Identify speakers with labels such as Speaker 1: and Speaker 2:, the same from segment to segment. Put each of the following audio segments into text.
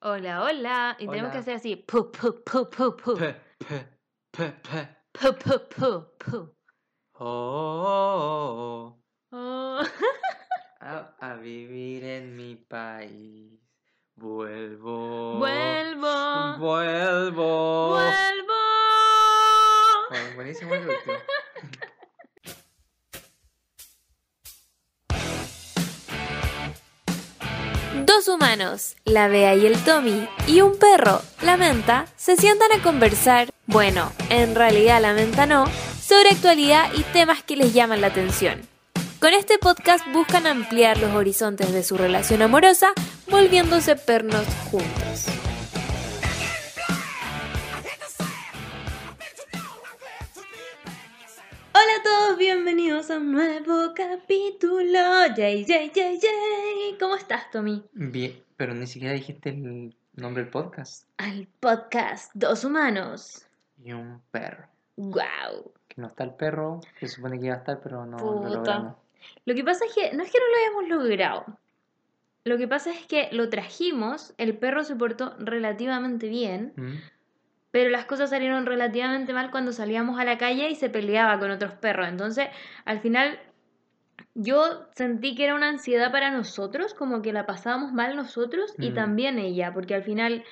Speaker 1: Hola, hola. Y tenemos que
Speaker 2: Hola.
Speaker 1: hacer así. Pu, pu, pu, pu, pu.
Speaker 2: Pe, pe, pe, pe.
Speaker 1: Pu, pu, pu, pu.
Speaker 2: Oh, oh, oh.
Speaker 1: Oh.
Speaker 2: A, a vivir en mi país. Vuelvo.
Speaker 1: Vuelvo.
Speaker 2: Vuelvo.
Speaker 1: Vuelvo.
Speaker 2: Bueno, buenísimo el último.
Speaker 1: Humanos, la Bea y el Tommy, y un perro, la Menta, se sientan a conversar, bueno, en realidad la Menta no, sobre actualidad y temas que les llaman la atención. Con este podcast buscan ampliar los horizontes de su relación amorosa, volviéndose pernos juntos. Todos, bienvenidos a un nuevo capítulo. Yay, yay, yay, yay. ¿Cómo estás, Tommy?
Speaker 2: Bien, pero ni siquiera dijiste el nombre del podcast.
Speaker 1: Al podcast Dos Humanos.
Speaker 2: Y un perro.
Speaker 1: Wow.
Speaker 2: Que no está el perro, que se supone que iba a estar, pero no lo logramos.
Speaker 1: Lo que pasa es que no es que no lo hayamos logrado. Lo que pasa es que lo trajimos, el perro se portó relativamente bien,
Speaker 2: ¿Mm?
Speaker 1: Pero las cosas salieron relativamente mal cuando salíamos a la calle y se peleaba con otros perros. Entonces, al final, yo sentí que era una ansiedad para nosotros, como que la pasábamos mal nosotros y
Speaker 2: Mm.
Speaker 1: también ella, porque al final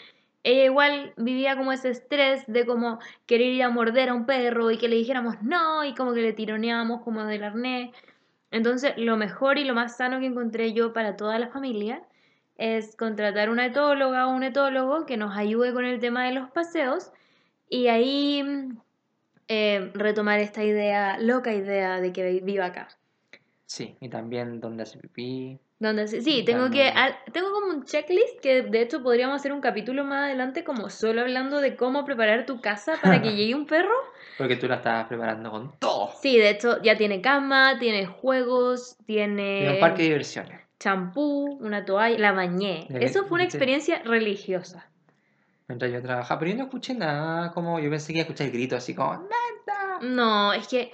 Speaker 1: ella igual vivía como ese estrés de como querer ir a morder a un perro y que le dijéramos no y como que le tironeábamos como del arnés. Entonces, lo mejor y lo más sano que encontré yo para toda la familia es contratar una etóloga o un etólogo que nos ayude con el tema de los paseos y ahí mm, eh, retomar esta idea, loca idea de que vi- viva acá.
Speaker 2: Sí, y también donde hace pipí.
Speaker 1: Donde sí, tengo que
Speaker 2: También.
Speaker 1: tengo como un checklist que de hecho podríamos hacer un capítulo más adelante como solo hablando de cómo preparar tu casa para que llegue un perro.
Speaker 2: Porque tú la estabas preparando con todo.
Speaker 1: Sí, de hecho ya tiene cama, tiene juegos,
Speaker 2: Tiene un
Speaker 1: tiene
Speaker 2: parque de diversiones.
Speaker 1: Champú, una toalla, la bañé. Eso fue una experiencia religiosa.
Speaker 2: Mientras yo trabajaba, pero yo no escuché nada como yo pensé que iba a escuchar gritos así como ¡Menta!
Speaker 1: No, es que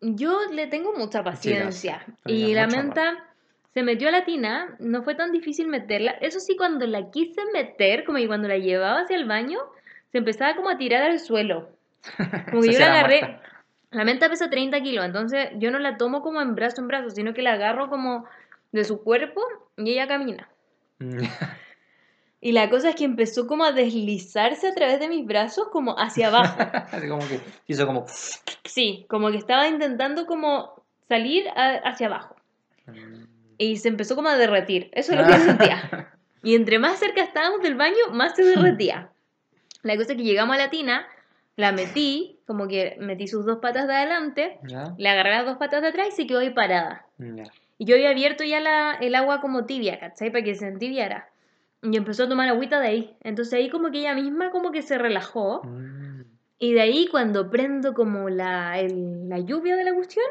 Speaker 1: yo le tengo mucha paciencia. y la menta se metió a la tina, no fue tan difícil meterla. Eso sí, cuando la quise meter, como que cuando la llevaba hacia el baño, se empezaba como a tirar al suelo. Como que yo la agarré.
Speaker 2: muerta.
Speaker 1: La menta pesa 30 kilos, entonces yo no la tomo como en brazo en brazo, sino que la agarro como de su cuerpo y ella camina.
Speaker 2: Mm.
Speaker 1: Y la cosa es que empezó como a deslizarse a través de mis brazos como hacia abajo.
Speaker 2: Como que hizo como
Speaker 1: Sí, como que estaba intentando como salir a- hacia abajo.
Speaker 2: Mm.
Speaker 1: Y se empezó como a derretir. Eso es lo que sentía. Y entre más cerca estábamos del baño, más se derretía. La cosa es que llegamos a la tina, la metí, como que metí sus dos patas de adelante, le agarré las dos patas de atrás y se quedó ahí parada. Y yo había abierto ya la, el agua como tibia, ¿cachai? Para que se entibiara. Y empezó a tomar agüita de ahí. Entonces ahí como que ella misma como que se relajó.
Speaker 2: Mm.
Speaker 1: Y de ahí cuando prendo como la, el- la lluvia de la cuestión,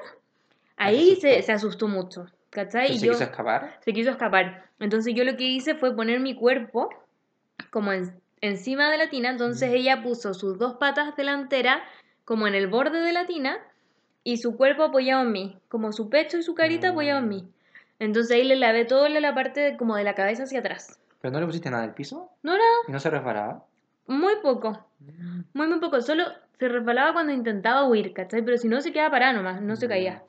Speaker 1: ahí
Speaker 2: asustó.
Speaker 1: se, se asustó mucho, ¿cachai?
Speaker 2: ¿Pero
Speaker 1: Y
Speaker 2: se
Speaker 1: yo
Speaker 2: quiso escapar?
Speaker 1: se quiso escapar. Entonces yo lo que hice fue poner mi cuerpo como en- encima de la tina, entonces
Speaker 2: Mm.
Speaker 1: ella puso sus dos patas delanteras como en el borde de la tina y su cuerpo apoyado en mí, como su pecho y su carita apoyado en
Speaker 2: Mm.
Speaker 1: mí. Entonces ahí le lavé toda la parte de- como de la cabeza hacia atrás.
Speaker 2: ¿Pero no le pusiste nada al piso?
Speaker 1: No era
Speaker 2: ¿Y no se resbalaba?
Speaker 1: muy poco,
Speaker 2: Mm.
Speaker 1: muy muy poco, solo se resbalaba cuando intentaba huir, ¿cachai? Pero si no se quedaba parada nomás, no se
Speaker 2: Ya.
Speaker 1: caía.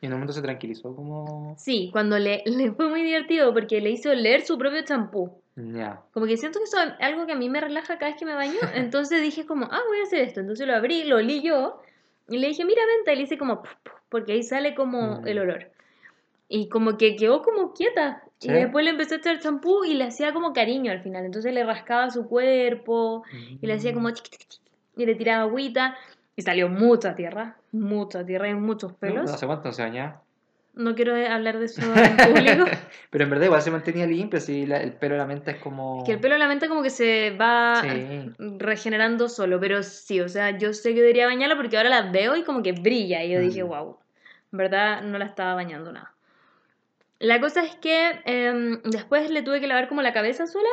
Speaker 2: Y en un momento se tranquilizó como...
Speaker 1: Sí, cuando le, le fue muy divertido porque le hizo leer su propio champú.
Speaker 2: Ya.
Speaker 1: Como que siento que eso es algo que a mí me relaja cada vez que me baño. Entonces dije como, ah, voy a hacer esto. Entonces lo abrí, lo olí yo. Y le dije, mira, venta. Y le hice como, puf, puf, porque ahí sale como
Speaker 2: Mm.
Speaker 1: el olor. Y como que quedó como quieta.
Speaker 2: ¿Sí?
Speaker 1: Y después le empecé a echar champú y le hacía como cariño al final. Entonces le rascaba su cuerpo y le hacía como
Speaker 2: Mm.
Speaker 1: chiqui, chiqui, chiqui, y le tiraba agüita. Y salió mucha tierra, mucha tierra y muchos
Speaker 2: No,
Speaker 1: pelos.
Speaker 2: No sé cuánto se bañaba.
Speaker 1: No quiero hablar de eso en público.
Speaker 2: Pero en verdad igual se mantenía limpio, si la- el pelo de la menta es como...
Speaker 1: Que el pelo de la menta como que se va
Speaker 2: Sí.
Speaker 1: regenerando solo, pero sí, o sea, yo sé que debería bañarla porque ahora la veo y como que brilla. Y yo dije,
Speaker 2: Mm.
Speaker 1: wow, en verdad no la estaba bañando nada. La cosa es que em, después le tuve que lavar como la cabeza sola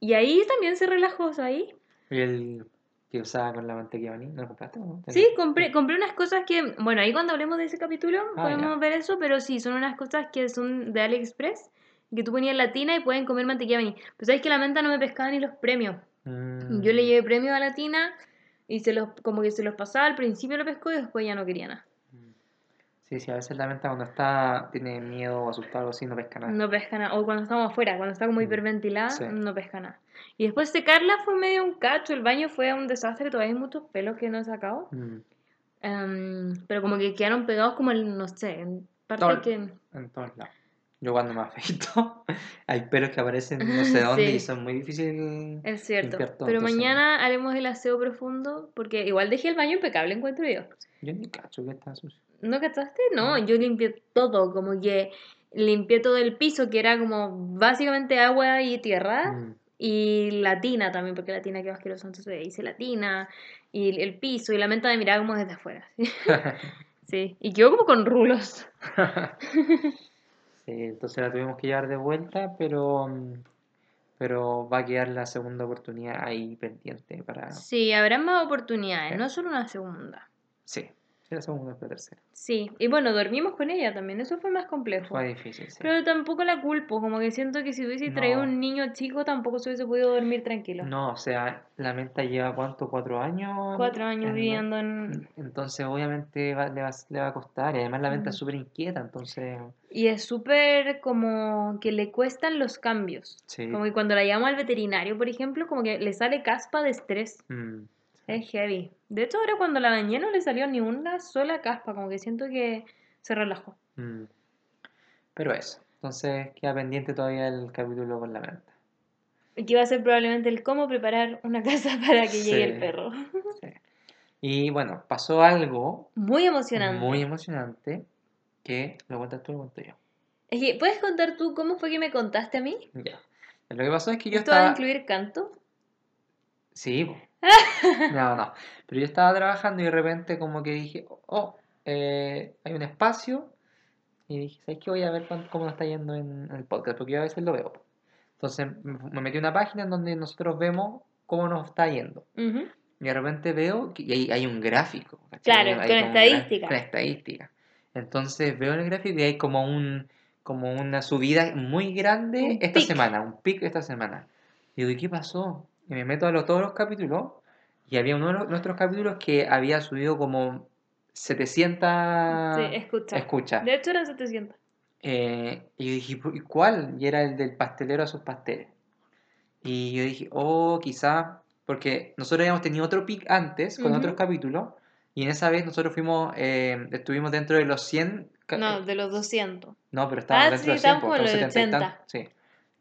Speaker 1: y ahí también se relajó, o sea, ahí.
Speaker 2: ¿Y el que usaba con la mantequilla maní? ¿No lo compraste? no?
Speaker 1: Sí, compré, compré unas cosas que, bueno, ahí cuando hablemos de ese capítulo
Speaker 2: Ah,
Speaker 1: podemos
Speaker 2: ya.
Speaker 1: ver eso, pero sí, son unas cosas que son de AliExpress que tú ponías la tina y pueden comer mantequilla maní. Pero sabes que la menta no me pescaba ni los premios.
Speaker 2: Mm,
Speaker 1: Yo le llevé premios a la tina y se los, como que se los pasaba, al principio lo pescó y después ya no quería nada.
Speaker 2: Sí, sí, a veces la menta cuando está, tiene miedo o asustado o así, no pesca nada.
Speaker 1: No pesca nada. O cuando estamos afuera, cuando está como
Speaker 2: Mm,
Speaker 1: hiperventilada,
Speaker 2: sí.
Speaker 1: no pesca nada. Y después secarla fue medio un cacho. El baño fue un desastre, todavía hay muchos pelos que no he sacado.
Speaker 2: Mm,
Speaker 1: Em, pero como que quedaron pegados como el, no sé, en parte
Speaker 2: Todo-
Speaker 1: que...
Speaker 2: En todos lados. Yo cuando me afeito, hay pelos que aparecen no sé dónde
Speaker 1: Sí.
Speaker 2: y son muy difíciles.
Speaker 1: Es cierto.
Speaker 2: todo,
Speaker 1: Pero mañana haremos el aseo profundo porque igual dejé el baño impecable, encuentro yo.
Speaker 2: Yo ni cacho que está sucio.
Speaker 1: ¿No cachaste? No, yo limpié todo, como que limpié todo el piso, que era como básicamente agua y tierra,
Speaker 2: Mm.
Speaker 1: y la tina también, porque la tina quedó asquerosa, entonces hice la tina, y el piso, y la menta me miraba como desde afuera. Sí, y quedó como con rulos.
Speaker 2: Sí, entonces la tuvimos que llevar de vuelta, pero, pero va a quedar la segunda oportunidad ahí pendiente para...
Speaker 1: Sí, habrá más oportunidades,
Speaker 2: Sí.
Speaker 1: no solo una segunda.
Speaker 2: Sí, la segunda es la tercera.
Speaker 1: Sí, y bueno, dormimos con ella también, eso fue más complejo.
Speaker 2: Fue difícil, sí.
Speaker 1: Pero tampoco la culpo, como que siento que si hubiese traído
Speaker 2: No.
Speaker 1: un niño chico tampoco se hubiese podido dormir tranquilo.
Speaker 2: No, o sea, la menta lleva cuánto, cuatro años.
Speaker 1: Cuatro años
Speaker 2: en-
Speaker 1: viviendo en...
Speaker 2: Entonces, obviamente va- le, va, le va a costar. Y además la menta
Speaker 1: Mm.
Speaker 2: es súper inquieta, entonces.
Speaker 1: Y es súper como que le cuestan los cambios.
Speaker 2: Sí.
Speaker 1: Como que cuando la llamo al veterinario, por ejemplo, como que le sale caspa de estrés.
Speaker 2: Mm,
Speaker 1: Es heavy. De hecho, ahora cuando la bañé no le salió ni una sola caspa, como que siento que se relajó.
Speaker 2: mm. Pero eso. Entonces, queda pendiente todavía el capítulo con la menta.
Speaker 1: Y que va a ser probablemente el cómo preparar una casa para que llegue el perro.
Speaker 2: Sí. Y bueno, pasó algo
Speaker 1: Muy emocionante.
Speaker 2: muy emocionante que lo cuentas tú, lo cuento yo.
Speaker 1: Es que, ¿puedes contar tú cómo fue que me contaste a mí?
Speaker 2: Ya. Lo que pasó es que yo
Speaker 1: ¿Esto va a
Speaker 2: estaba.
Speaker 1: incluir canto?
Speaker 2: Sí. No, no. Pero yo estaba trabajando y de repente como que dije, oh, eh, hay un espacio. Y dije, ¿sabes qué? Voy a ver cómo nos está yendo en, el podcast, porque yo a veces lo veo. Entonces me metí a una página en donde nosotros vemos cómo nos está yendo.
Speaker 1: Ujú.
Speaker 2: Y de repente veo que y hay, hay un gráfico. ¿cachai?
Speaker 1: Claro,
Speaker 2: Hay-
Speaker 1: con estadística.
Speaker 2: Con estadística. Entonces veo el gráfico y hay como un como una subida muy grande
Speaker 1: Un
Speaker 2: esta
Speaker 1: pic.
Speaker 2: semana, un pic esta semana. Y digo, ¿y qué pasó? Y me meto a los, todos los capítulos y había uno de los- nuestros capítulos que había subido como 700
Speaker 1: Sí, escucha.
Speaker 2: escuchas.
Speaker 1: De hecho eran 700.
Speaker 2: Eh, y yo dije, "¿Por- ¿y cuál? Y era el del pastelero a sus pasteles. Y yo dije, oh, quizá, porque nosotros habíamos tenido otro pic antes con
Speaker 1: Ujú.
Speaker 2: otros capítulos, y en esa vez nosotros fuimos, eh, estuvimos dentro de los 100. ca-
Speaker 1: No,
Speaker 2: eh,
Speaker 1: de los 200.
Speaker 2: no, pero estábamos
Speaker 1: Ah,
Speaker 2: dentro
Speaker 1: sí,
Speaker 2: de los 100,
Speaker 1: estábamos
Speaker 2: pues, estábamos
Speaker 1: los
Speaker 2: 70 y tan-
Speaker 1: 80.
Speaker 2: sí.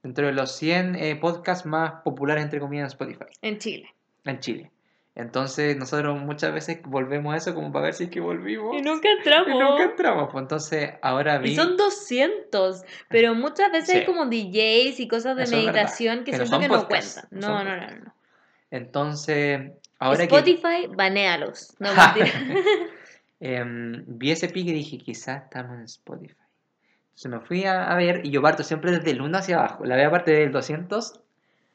Speaker 2: Dentro de los 100 eh, podcasts más populares, entre comillas, en Spotify,
Speaker 1: En Chile.
Speaker 2: en Chile. Entonces nosotros muchas veces volvemos a eso como para ver si es que volvimos.
Speaker 1: Y nunca entramos.
Speaker 2: Y nunca entramos. Pues entonces ahora vi...
Speaker 1: Y son 200, pero muchas veces hay como DJs y cosas de
Speaker 2: Eso
Speaker 1: meditación que
Speaker 2: que no
Speaker 1: siento que no cuentan.
Speaker 2: no
Speaker 1: No, no, no.
Speaker 2: Entonces, ahora que
Speaker 1: Spotify, banéalos. No, mentira.
Speaker 2: em, vi ese pique y dije, quizás estamos en Spotify. Entonces me fui a, a ver y yo parto siempre desde el 1 hacia abajo. La veo parte del 200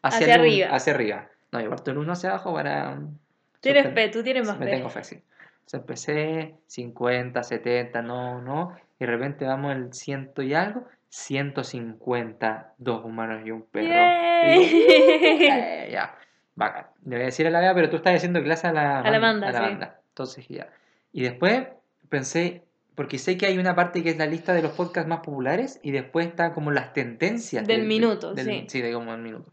Speaker 2: hacia,
Speaker 1: Hacia
Speaker 2: el
Speaker 1: arriba.
Speaker 2: hacia arriba. No, yo parto del 1 hacia abajo para...
Speaker 1: tienes
Speaker 2: sorprender.
Speaker 1: fe, tú tienes más
Speaker 2: Me
Speaker 1: fe.
Speaker 2: tengo fe, sí. Entonces empecé 50, 70, no, no. Y de repente vamos al ciento y algo. 150, dos humanos y un perro. Y digo,
Speaker 1: Yay.
Speaker 2: eh, ya, bacán. Le voy a decir a la Bea, pero tú estás haciendo clase a la,
Speaker 1: A la
Speaker 2: ban-
Speaker 1: banda,
Speaker 2: a la
Speaker 1: sí.
Speaker 2: banda. Entonces ya. Y después pensé, porque sé que hay una parte que es la lista de los podcasts más populares y después está como las tendencias
Speaker 1: Del minuto,
Speaker 2: del-
Speaker 1: sí.
Speaker 2: Sí, de como el minuto.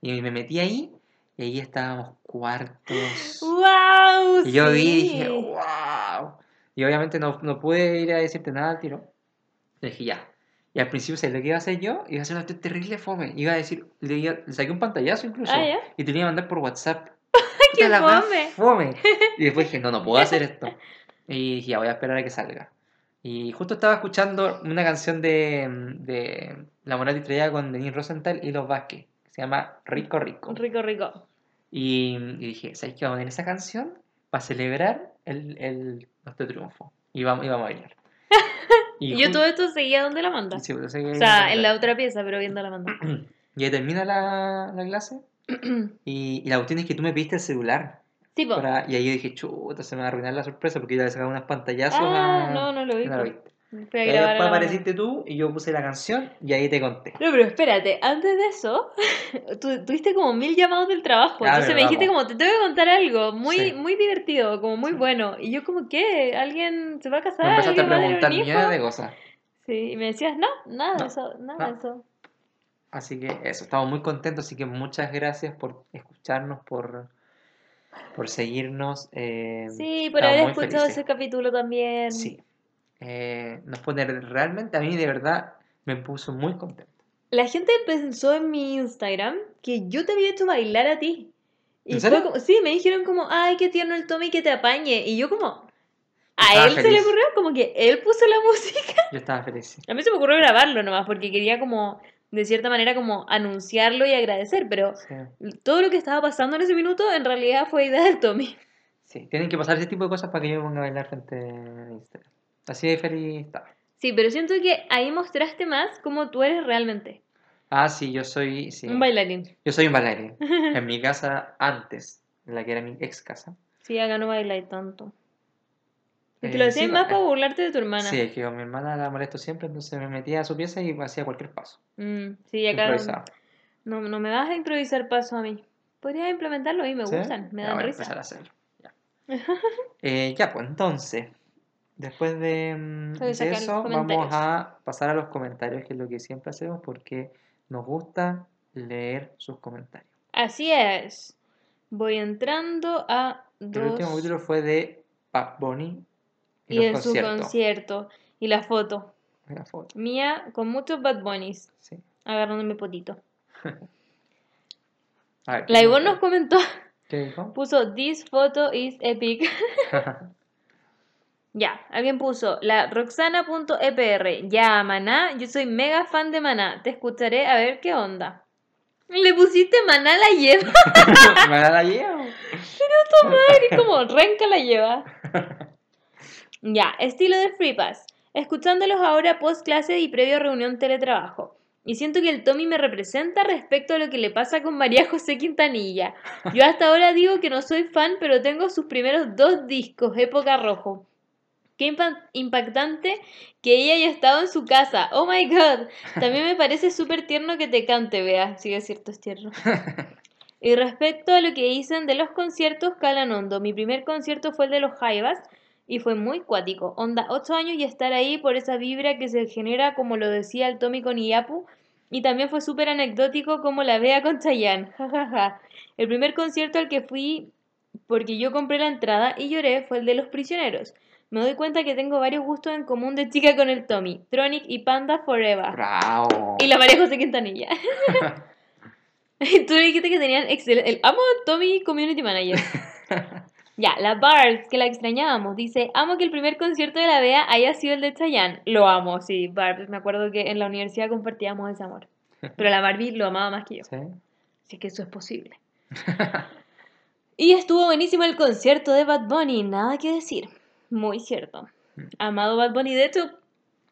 Speaker 2: Y me metí ahí y ahí estábamos cuartos.
Speaker 1: ¡Wow!
Speaker 2: Y yo vi y
Speaker 1: sí.
Speaker 2: dije, wow. Y obviamente no, no pude ir a decirte nada al tiro. Le dije, ya. Y al principio, ¿sabes lo que iba a hacer yo? Iba a hacer una terrible fome. Iba a decir, le, iba- le saqué un pantallazo incluso.
Speaker 1: Ah, ¿ya?
Speaker 2: Y te lo iba a mandar por WhatsApp.
Speaker 1: ¡Qué fome!
Speaker 2: fome. Y después dije, no, no puedo hacer esto. Y dije, ya, voy a esperar a que salga. Y justo estaba escuchando una canción de, de La Moral Distraída con Denis Rosenthal y Los Vázquez. Que se llama Rico Rico.
Speaker 1: Rico, rico.
Speaker 2: Y, y dije, ¿sabes qué? Vamos a poner esa canción para celebrar el, el, nuestro triunfo. Y vamos, y vamos a bailar.
Speaker 1: Y yo
Speaker 2: ju-
Speaker 1: todo esto seguía donde la manda.
Speaker 2: Sí, yo
Speaker 1: O sea, en la otra pieza, pero viendo la banda.
Speaker 2: Y ahí termina la, la clase. Y, y la cuestión es que tú me pediste el celular.
Speaker 1: Tipo.
Speaker 2: para- y ahí yo dije, chuta, se me va a arruinar la sorpresa porque iba a sacar unas pantallazos
Speaker 1: Ah,
Speaker 2: a-
Speaker 1: no, no lo vi.
Speaker 2: no lo viste.
Speaker 1: Fui a
Speaker 2: Y ahí
Speaker 1: grabar a
Speaker 2: después apareciste tú y yo puse la canción y ahí te conté.
Speaker 1: No, pero espérate, antes de eso, tú tuviste como mil llamados del trabajo.
Speaker 2: Ah,
Speaker 1: entonces me dijiste como, te tengo que contar algo muy,
Speaker 2: Sí.
Speaker 1: muy divertido, como muy bueno. Y yo como, ¿qué? ¿Alguien se va a casar?
Speaker 2: Me empezaste a
Speaker 1: ¿Alguien va tener un
Speaker 2: preguntar
Speaker 1: hijo?".
Speaker 2: millones de cosas.
Speaker 1: Sí, y me decías, no, nada de eso, nada
Speaker 2: no.
Speaker 1: de eso.
Speaker 2: Así que eso, estamos muy contentos, así que muchas gracias por escucharnos, por, por seguirnos. eh,
Speaker 1: Sí, por haber escuchado
Speaker 2: felices.
Speaker 1: ese capítulo también.
Speaker 2: Sí. Eh, nos pone realmente, a mí de verdad, me puso muy contento.
Speaker 1: La gente pensó en mi Instagram que yo te había hecho bailar a ti. Y
Speaker 2: ¿En
Speaker 1: fue como- sí, me dijeron como, ay, qué tierno el Tommy que te apañe. Y yo como, a él se le
Speaker 2: feliz.
Speaker 1: ocurrió, como que él puso la música.
Speaker 2: Yo estaba feliz. sí.
Speaker 1: A mí se me ocurrió grabarlo nomás porque quería como, de cierta manera, como anunciarlo y agradecer, pero
Speaker 2: Sí.
Speaker 1: todo lo que estaba pasando en ese minuto en realidad fue idea del Tommy.
Speaker 2: Sí, tienen que pasar ese tipo de cosas para que yo me ponga a bailar frente a Instagram. Así de feliz estaba.
Speaker 1: Sí, pero siento que ahí mostraste más cómo tú eres realmente.
Speaker 2: Ah, sí, yo soy, sí,
Speaker 1: Un bailarín.
Speaker 2: yo soy un bailarín. En mi casa antes, en la que era mi ex casa.
Speaker 1: Sí, acá no bailáis tanto. Que
Speaker 2: Eh,
Speaker 1: lo
Speaker 2: sí,
Speaker 1: decías más para burlarte de tu hermana.
Speaker 2: Sí, es que con mi hermana la molesto siempre, entonces me metía a su pieza y hacía cualquier paso.
Speaker 1: Mm, sí, acá no, no me vas a improvisar paso a mí. Podrías implementarlo y me
Speaker 2: ¿Sí?
Speaker 1: gustan, me
Speaker 2: Ya,
Speaker 1: dan
Speaker 2: voy a
Speaker 1: risa.
Speaker 2: empezar a hacerlo. Ya. Eh, ya, pues entonces, después de, mm, de eso, vamos a pasar a los comentarios, que es lo que siempre hacemos porque nos gusta leer sus comentarios.
Speaker 1: Así es. Voy entrando a
Speaker 2: El
Speaker 1: dos
Speaker 2: último capítulo fue de Bad Bunny y,
Speaker 1: y en su concierto. Y la foto.
Speaker 2: Mira, foto,
Speaker 1: Mía con muchos Bad Bunnies
Speaker 2: sí.
Speaker 1: agarrándome potito.
Speaker 2: A ver, ¿qué
Speaker 1: La Ivonne nos comentó,
Speaker 2: ¿Qué dijo?
Speaker 1: puso This photo is epic. Ya, alguien puso la roxana.epr. Ya, Maná, yo soy mega fan de Maná. Te escucharé a ver qué onda. Le pusiste Maná la lleva.
Speaker 2: ¿Me la llevo?
Speaker 1: Madre, como renca la lleva. Ya, estilo de Free Pass. Escuchándolos ahora post clase y previo a reunión teletrabajo. Y siento que el Tommy me representa respecto a lo que le pasa con María José Quintanilla. Yo hasta ahora digo que no soy fan, pero tengo sus primeros dos discos, época rojo. Qué impa- impactante que ella haya estado en su casa. Oh my god. También me parece súper tierno que te cante, vea. Sí, es cierto, es tierno. Y respecto a lo que dicen de los conciertos, calan hondo. Mi primer concierto fue el de los Jaivas y fue muy cuático. Onda, 8 años y estar ahí por esa vibra que se genera, como lo decía el Tommy con Iyapu. Y también fue súper anecdótico como la vea con Chayanne. jajaja. El primer concierto al que fui porque yo compré la entrada y lloré fue el de Los Prisioneros. Me doy cuenta que tengo varios gustos en común de chica con el Tommy. Tronic y Panda Forever.
Speaker 2: Bravo.
Speaker 1: Y la María José Quintanilla. Tú dijiste que tenían excelente. El amo Tommy Community Manager. Ya, la Barbs, que la extrañábamos, dice: Amo que el primer concierto de la Bea haya sido el de Chayanne. Lo amo, sí, Barbs. Me acuerdo que en la universidad compartíamos ese amor. Pero la Barbie lo amaba más que yo.
Speaker 2: ¿Sí?
Speaker 1: Así que eso es posible. Y estuvo buenísimo el concierto de Bad Bunny, nada que decir. Muy cierto. Amado Bad Bunny. De hecho,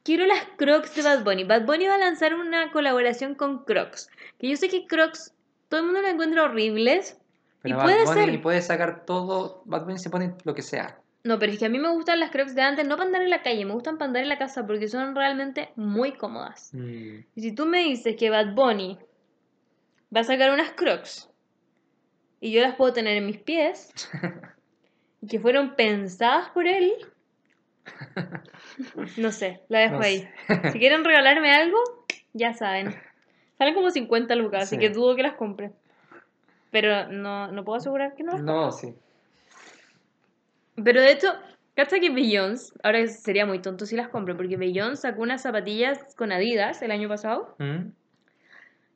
Speaker 1: quiero las Crocs de Bad Bunny. Bad Bunny va a lanzar una colaboración con Crocs. Que yo sé que Crocs, todo el mundo lo encuentra horribles.
Speaker 2: Pero
Speaker 1: y
Speaker 2: Bad
Speaker 1: puede
Speaker 2: Bunny
Speaker 1: ser.
Speaker 2: puede sacar todo. Bad Bunny se pone lo que sea.
Speaker 1: No, pero es que a mí me gustan las Crocs de antes, no para andar en la calle, me gustan para andar en la casa porque son realmente muy cómodas.
Speaker 2: Mm.
Speaker 1: Y si tú me dices que Bad Bunny va a sacar unas Crocs y yo las puedo tener en mis pies y que fueron pensadas por él, no sé, la dejo
Speaker 2: No
Speaker 1: ahí.
Speaker 2: sé.
Speaker 1: Si quieren regalarme algo, ya saben. Salen como 50 lucas, así
Speaker 2: Sí.
Speaker 1: que dudo que las compre. Pero no, no puedo asegurar que no
Speaker 2: No, sí.
Speaker 1: Pero de hecho, ¿cacha que Beyoncé, ahora sería muy tonto si las compro, porque Beyoncé sacó unas zapatillas con Adidas el año pasado
Speaker 2: Mm,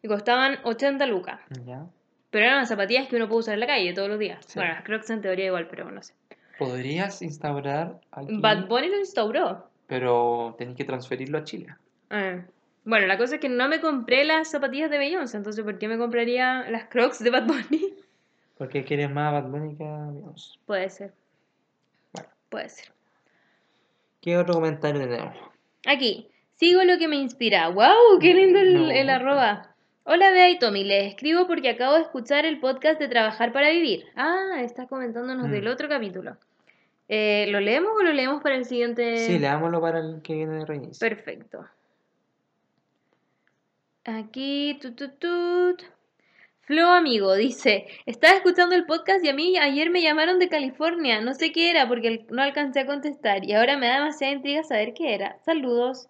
Speaker 1: y costaban 80 lucas.
Speaker 2: Ya.
Speaker 1: Pero eran las zapatillas que uno puede usar en la calle todos los días.
Speaker 2: Sí.
Speaker 1: Bueno, las Crocs en teoría igual, pero no sé.
Speaker 2: Podrías instaurar aquí.
Speaker 1: Bad Bunny lo instauró.
Speaker 2: Pero tenés que transferirlo a Chile.
Speaker 1: Ah. Bueno, la cosa es que no me compré las zapatillas de Beyoncé, entonces ¿por qué me compraría las Crocs de Bad Bunny?
Speaker 2: Porque quieres más Bad Bunny que a Beyoncé.
Speaker 1: Puede ser.
Speaker 2: Bueno.
Speaker 1: Puede ser.
Speaker 2: ¿Qué otro comentario tenemos?
Speaker 1: Aquí, sigo lo que me inspira. ¡Wow! ¡Qué lindo el, arroba! Hola Bea y Tommy, les escribo porque acabo de escuchar el podcast de Trabajar para Vivir. Ah, estás comentándonos
Speaker 2: Mm.
Speaker 1: del otro capítulo. Eh, ¿Lo leemos o lo leemos para el siguiente?
Speaker 2: Sí, leámoslo para el que viene de reinicio.
Speaker 1: Perfecto. Aquí, tut, tut, tut. Flo amigo dice, estaba escuchando el podcast y a mí ayer me llamaron de California, no sé qué era porque no alcancé a contestar y ahora me da demasiada intriga saber qué era. Saludos.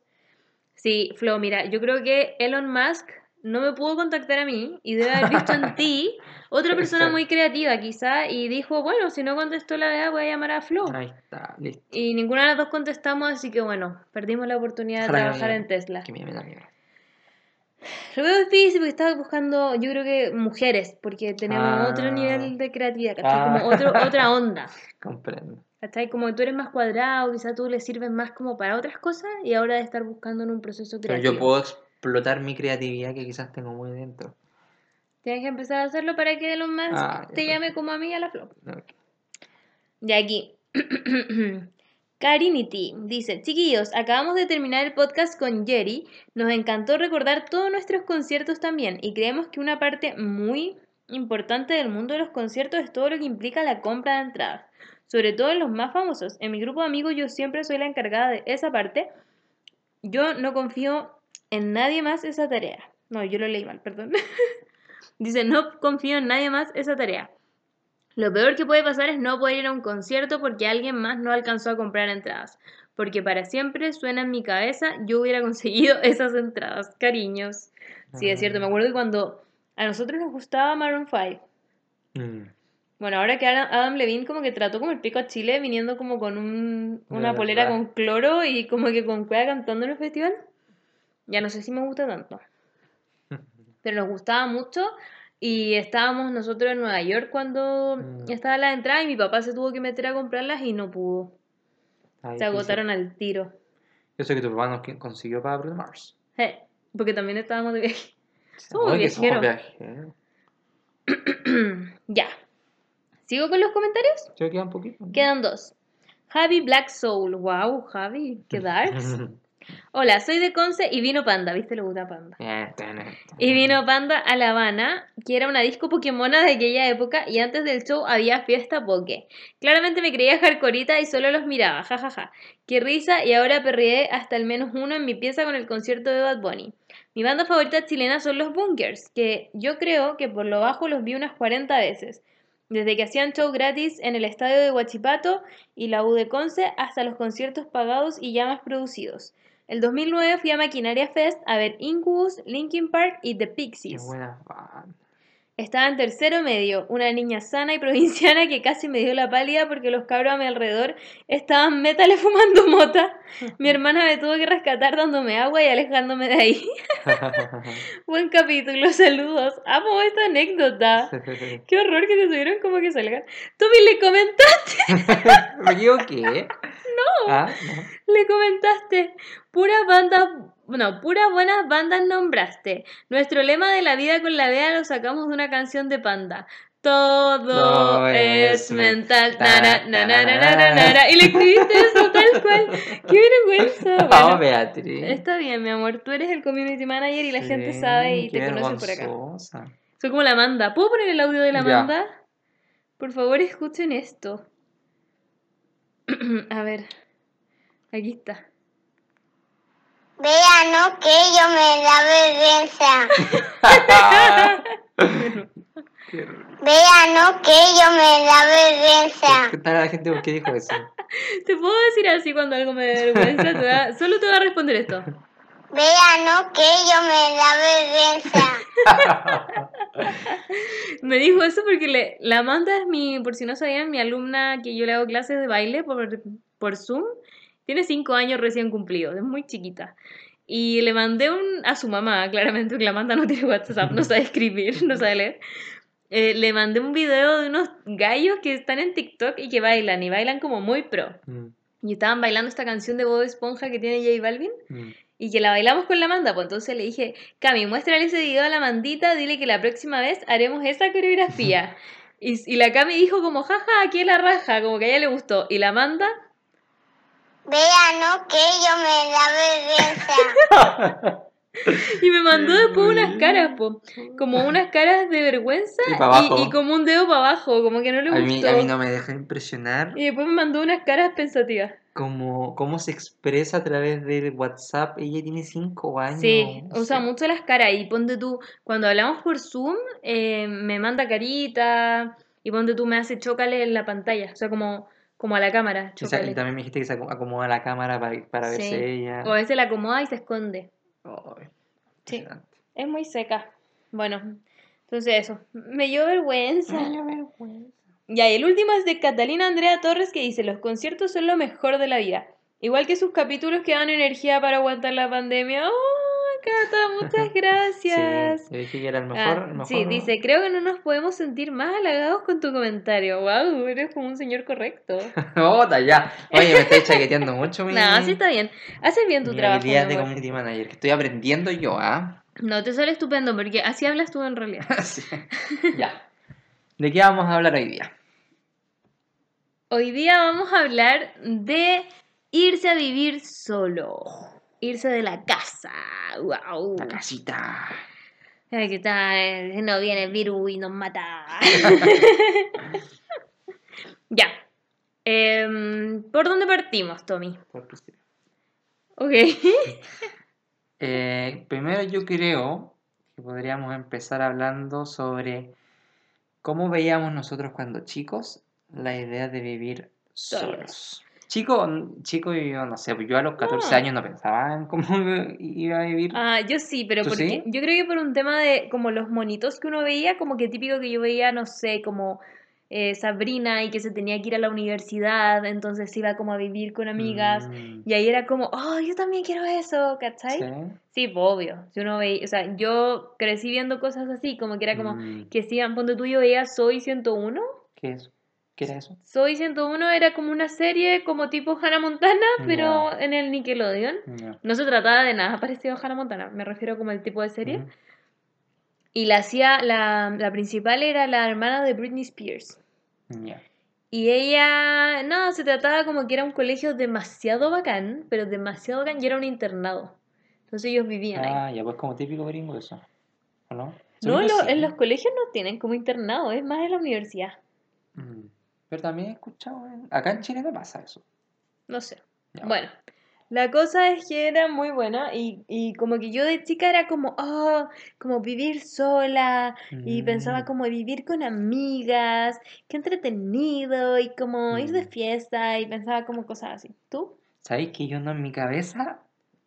Speaker 1: Sí, Flo, mira, yo creo que Elon Musk no me pudo contactar a mí y debe haber visto en ti otra persona muy creativa quizá y dijo, bueno, si no contestó la verdad voy a llamar a Flo.
Speaker 2: Ahí está, listo.
Speaker 1: Y ninguna de las dos contestamos, así que bueno, perdimos la oportunidad de trabajar en Tesla.
Speaker 2: Que me.
Speaker 1: Lo veo difícil porque estaba buscando, yo creo que mujeres, porque tenemos
Speaker 2: Ah.
Speaker 1: otro nivel de creatividad, ¿cachai?
Speaker 2: Ah.
Speaker 1: Como otro, otra onda.
Speaker 2: Comprendo.
Speaker 1: ¿Cachai? Como tú eres más cuadrado, quizás tú le sirves más como para otras cosas y ahora de estar buscando en un proceso
Speaker 2: Pero
Speaker 1: creativo.
Speaker 2: yo puedo explotar mi creatividad que quizás tengo muy dentro.
Speaker 1: Tienes que empezar a hacerlo para que Elon Musk
Speaker 2: Ah,
Speaker 1: te llame como a mí a la flor.
Speaker 2: Ok.
Speaker 1: De aquí. Carinity dice, chiquillos, acabamos de terminar el podcast con Jerry, nos encantó recordar todos nuestros conciertos también y creemos que una parte muy importante del mundo de los conciertos es todo lo que implica la compra de entradas, sobre todo en los más famosos. En mi grupo de amigos yo siempre soy la encargada de esa parte. Yo no confío en nadie más esa tarea. No, yo lo leí mal, perdón. dice, no confío en nadie más esa tarea. Lo peor que puede pasar es no poder ir a un concierto porque alguien más no alcanzó a comprar entradas. Porque para siempre suena en mi cabeza, yo hubiera conseguido esas entradas. Cariños. Sí, es cierto. Me acuerdo que cuando a nosotros nos gustaba Maroon 5.
Speaker 2: Mm.
Speaker 1: Bueno, ahora que Adam, Levine como que trató como el pico a Chile viniendo como con un, una polera
Speaker 2: verdad.
Speaker 1: con cloro y como que con cueva cantando en el festival. Ya no sé si me gusta tanto. Pero nos gustaba mucho y estábamos nosotros en Nueva York cuando
Speaker 2: Mm.
Speaker 1: estaba la entrada y mi papá se tuvo que meter a comprarlas y no pudo. Se agotaron al tiro.
Speaker 2: Yo sé que tu papá nos consiguió para Bruno Mars.
Speaker 1: Porque también estábamos de viaje. Somos
Speaker 2: somos
Speaker 1: viajeros. ya. ¿Sigo con los comentarios?
Speaker 2: Yo queda un poquito.
Speaker 1: Quedan dos. Javi Black Soul. Wow, Javi, qué darks. Hola, soy de Conce y vino Panda. ¿Viste? Le gusta Panda.
Speaker 2: Tenés.
Speaker 1: Y vino Panda a La Habana, que era una disco Pokémona de aquella época, y antes del show había fiesta Poké. Claramente me creía hardcoreita y solo los miraba, jajaja. Qué risa, y ahora perreé hasta al menos uno en mi pieza con el concierto de Bad Bunny. Mi banda favorita chilena son los Bunkers, que yo creo que por lo bajo los vi unas 40 veces. Desde que hacían show gratis en el estadio de Huachipato y la U de Conce hasta los conciertos pagados y ya más producidos. El 2009 fui a Maquinaria Fest a ver Incubus, Linkin Park y The
Speaker 2: Qué
Speaker 1: Pixies.
Speaker 2: buena banda.
Speaker 1: Estaba en tercero medio, una niña sana y provinciana que casi me dio la pálida porque los cabros a mi alrededor estaban metale fumando mota. Mi hermana me tuvo que rescatar dándome agua y alejándome de ahí. Buen capítulo, saludos. Amo esta anécdota. Qué horror que te tuvieron como que salgan. Me le comentaste,
Speaker 2: ¿Me equivoqué? No. Ah, no.
Speaker 1: le comentaste. Puras bandas, no, puras buenas bandas nombraste. Nuestro lema de la vida con la DEA lo sacamos de una canción de Panda. Todo es
Speaker 2: es
Speaker 1: mental. Nara, na, na, na, na, na, na, na. Y le escribiste eso tal cual. Qué vergüenza.
Speaker 2: No,
Speaker 1: Bueno,
Speaker 2: Beatriz.
Speaker 1: está bien, mi amor. Tú eres el community manager y la gente sabe y te conoce por acá. Soy como la Amanda. ¿Puedo poner el audio de la
Speaker 2: Ya.
Speaker 1: Amanda? Por favor, escuchen esto. A ver. Aquí está.
Speaker 3: Vea, no que yo me da vergüenza.
Speaker 2: Qué horror.
Speaker 3: Vea, no que yo me da vergüenza.
Speaker 2: ¿Qué tal a la gente por qué dijo eso?
Speaker 1: Te puedo decir así cuando algo me da vergüenza. Te voy a- Solo te voy a responder esto.
Speaker 3: Vea, no que yo me da vergüenza.
Speaker 1: Me dijo eso porque le, la Amanda es mi, por si no sabían, mi alumna que yo le hago clases de baile por, por Zoom. Tiene cinco años recién cumplidos, es muy chiquita. Y le mandé un, a su mamá, claramente, porque la Amanda no tiene WhatsApp, no sabe escribir, no sabe leer. Eh, le mandé un video de unos gallos que están en TikTok y que bailan, y bailan como muy pro.
Speaker 2: Mm,
Speaker 1: Y estaban bailando esta canción de Bob Esponja que tiene J Balvin.
Speaker 2: mm.
Speaker 1: Y que la bailamos con la Amanda, pues entonces le dije, Cami, muéstrale ese video a la Mandita, dile que la próxima vez haremos esa coreografía. y, y la Cami dijo como, jaja, aquí es la raja, como que a ella le gustó. Y la Amanda,
Speaker 3: Vea, no que yo me da vergüenza.
Speaker 1: Y me mandó después unas caras, po. Como unas caras de vergüenza
Speaker 2: Y
Speaker 1: y, y como un dedo para abajo, como que no le
Speaker 2: A mí,
Speaker 1: gustó.
Speaker 2: a mí no me deja impresionar
Speaker 1: Y después me mandó unas caras pensativas.
Speaker 2: Cómo, cómo se expresa a través del WhatsApp. Ella tiene 5 años.
Speaker 1: Sí, usa
Speaker 2: sé.
Speaker 1: mucho las caras. Y ponte tú, cuando hablamos por Zoom, eh, me manda carita. Y ponte tú, me hace chócale en la pantalla. O sea, como, como a la cámara,
Speaker 2: sa- y también me dijiste que se aco- acomoda la cámara para, para
Speaker 1: Sí.
Speaker 2: verse ella.
Speaker 1: O a veces la acomoda y se esconde. Sí. Es muy seca. Bueno, entonces eso. Me dio vergüenza.
Speaker 2: Ay, qué vergüenza.
Speaker 1: Y el último es de Catalina Andrea Torres que dice, los conciertos son lo mejor de la vida. Igual que sus capítulos que dan energía para aguantar la pandemia. ¡Oh, Cata, muchas gracias!
Speaker 2: Sí, dije que era el
Speaker 1: Ah,
Speaker 2: mejor. el mejor
Speaker 1: sí, dice, creo que no nos podemos sentir más halagados con tu comentario. Wow, eres como un señor correcto.
Speaker 2: Bota, ya. Oye, me estoy chaqueteando mucho mi,
Speaker 1: No, sí está bien. Haces bien tu
Speaker 2: mi
Speaker 1: trabajo.
Speaker 2: de community manager, que estoy aprendiendo yo, ¿ah?
Speaker 1: No, te sale estupendo porque así hablas tú en realidad.
Speaker 2: Sí. ya. ¿De qué vamos a hablar hoy día?
Speaker 1: Hoy día vamos a hablar de irse a vivir solo. Irse de la casa. Wow.
Speaker 2: La casita.
Speaker 1: ¿qué tal? No viene el virus y nos mata. ya. Em, ¿Por dónde partimos, Tommy?
Speaker 2: Por principio.
Speaker 1: Ok.
Speaker 2: Eh, primero yo creo que podríamos empezar hablando sobre cómo veíamos nosotros cuando chicos la idea de vivir
Speaker 1: Solos.
Speaker 2: solos. Chico, chico yo no sé, yo a los 14
Speaker 1: No.
Speaker 2: años no pensaba en cómo iba a vivir.
Speaker 1: Ah, yo sí, pero
Speaker 2: ¿Tú
Speaker 1: porque
Speaker 2: sí?
Speaker 1: yo creo que por un tema de como los monitos que uno veía, como que típico que yo veía, no sé, como eh, Sabrina y que se tenía que ir a la universidad, entonces iba como a vivir con amigas.
Speaker 2: Mm,
Speaker 1: Y ahí era como, oh, yo también quiero eso, ¿cachai?
Speaker 2: ¿sí?
Speaker 1: Sí, pues, obvio. Si uno veía, o sea, yo crecí viendo cosas así, como que era como
Speaker 2: Mm,
Speaker 1: que si ponte tú yo veía Soy 101.
Speaker 2: ¿Qué es? ¿Qué era eso?
Speaker 1: Soy 101 era como una serie como tipo Hannah Montana, pero en el Nickelodeon. No se trataba de nada parecido a Hannah Montana, me refiero como el tipo de serie. Y la hacía, la, la principal era la hermana de Britney Spears.
Speaker 2: Ya.
Speaker 1: Y ella, no, se trataba como que era un colegio demasiado bacán, pero demasiado bacán y era un internado. Entonces ellos vivían ahí.
Speaker 2: Ah, ya, pues como típico gringo eso. ¿O no?
Speaker 1: No, lo- en los colegios no tienen como internado, es más en la universidad.
Speaker 2: Mm, Pero también he escuchado, en- acá en Chile no pasa eso.
Speaker 1: No sé.
Speaker 2: Ya.
Speaker 1: Bueno, la cosa es que era muy buena y, y como que yo de chica era como, oh, como vivir sola y pensaba
Speaker 2: Mm.
Speaker 1: como vivir con amigas, qué entretenido y como ir de
Speaker 2: Mm.
Speaker 1: fiesta y pensaba como cosas así. ¿Tú?
Speaker 2: ¿Sabéis que yo no en mi cabeza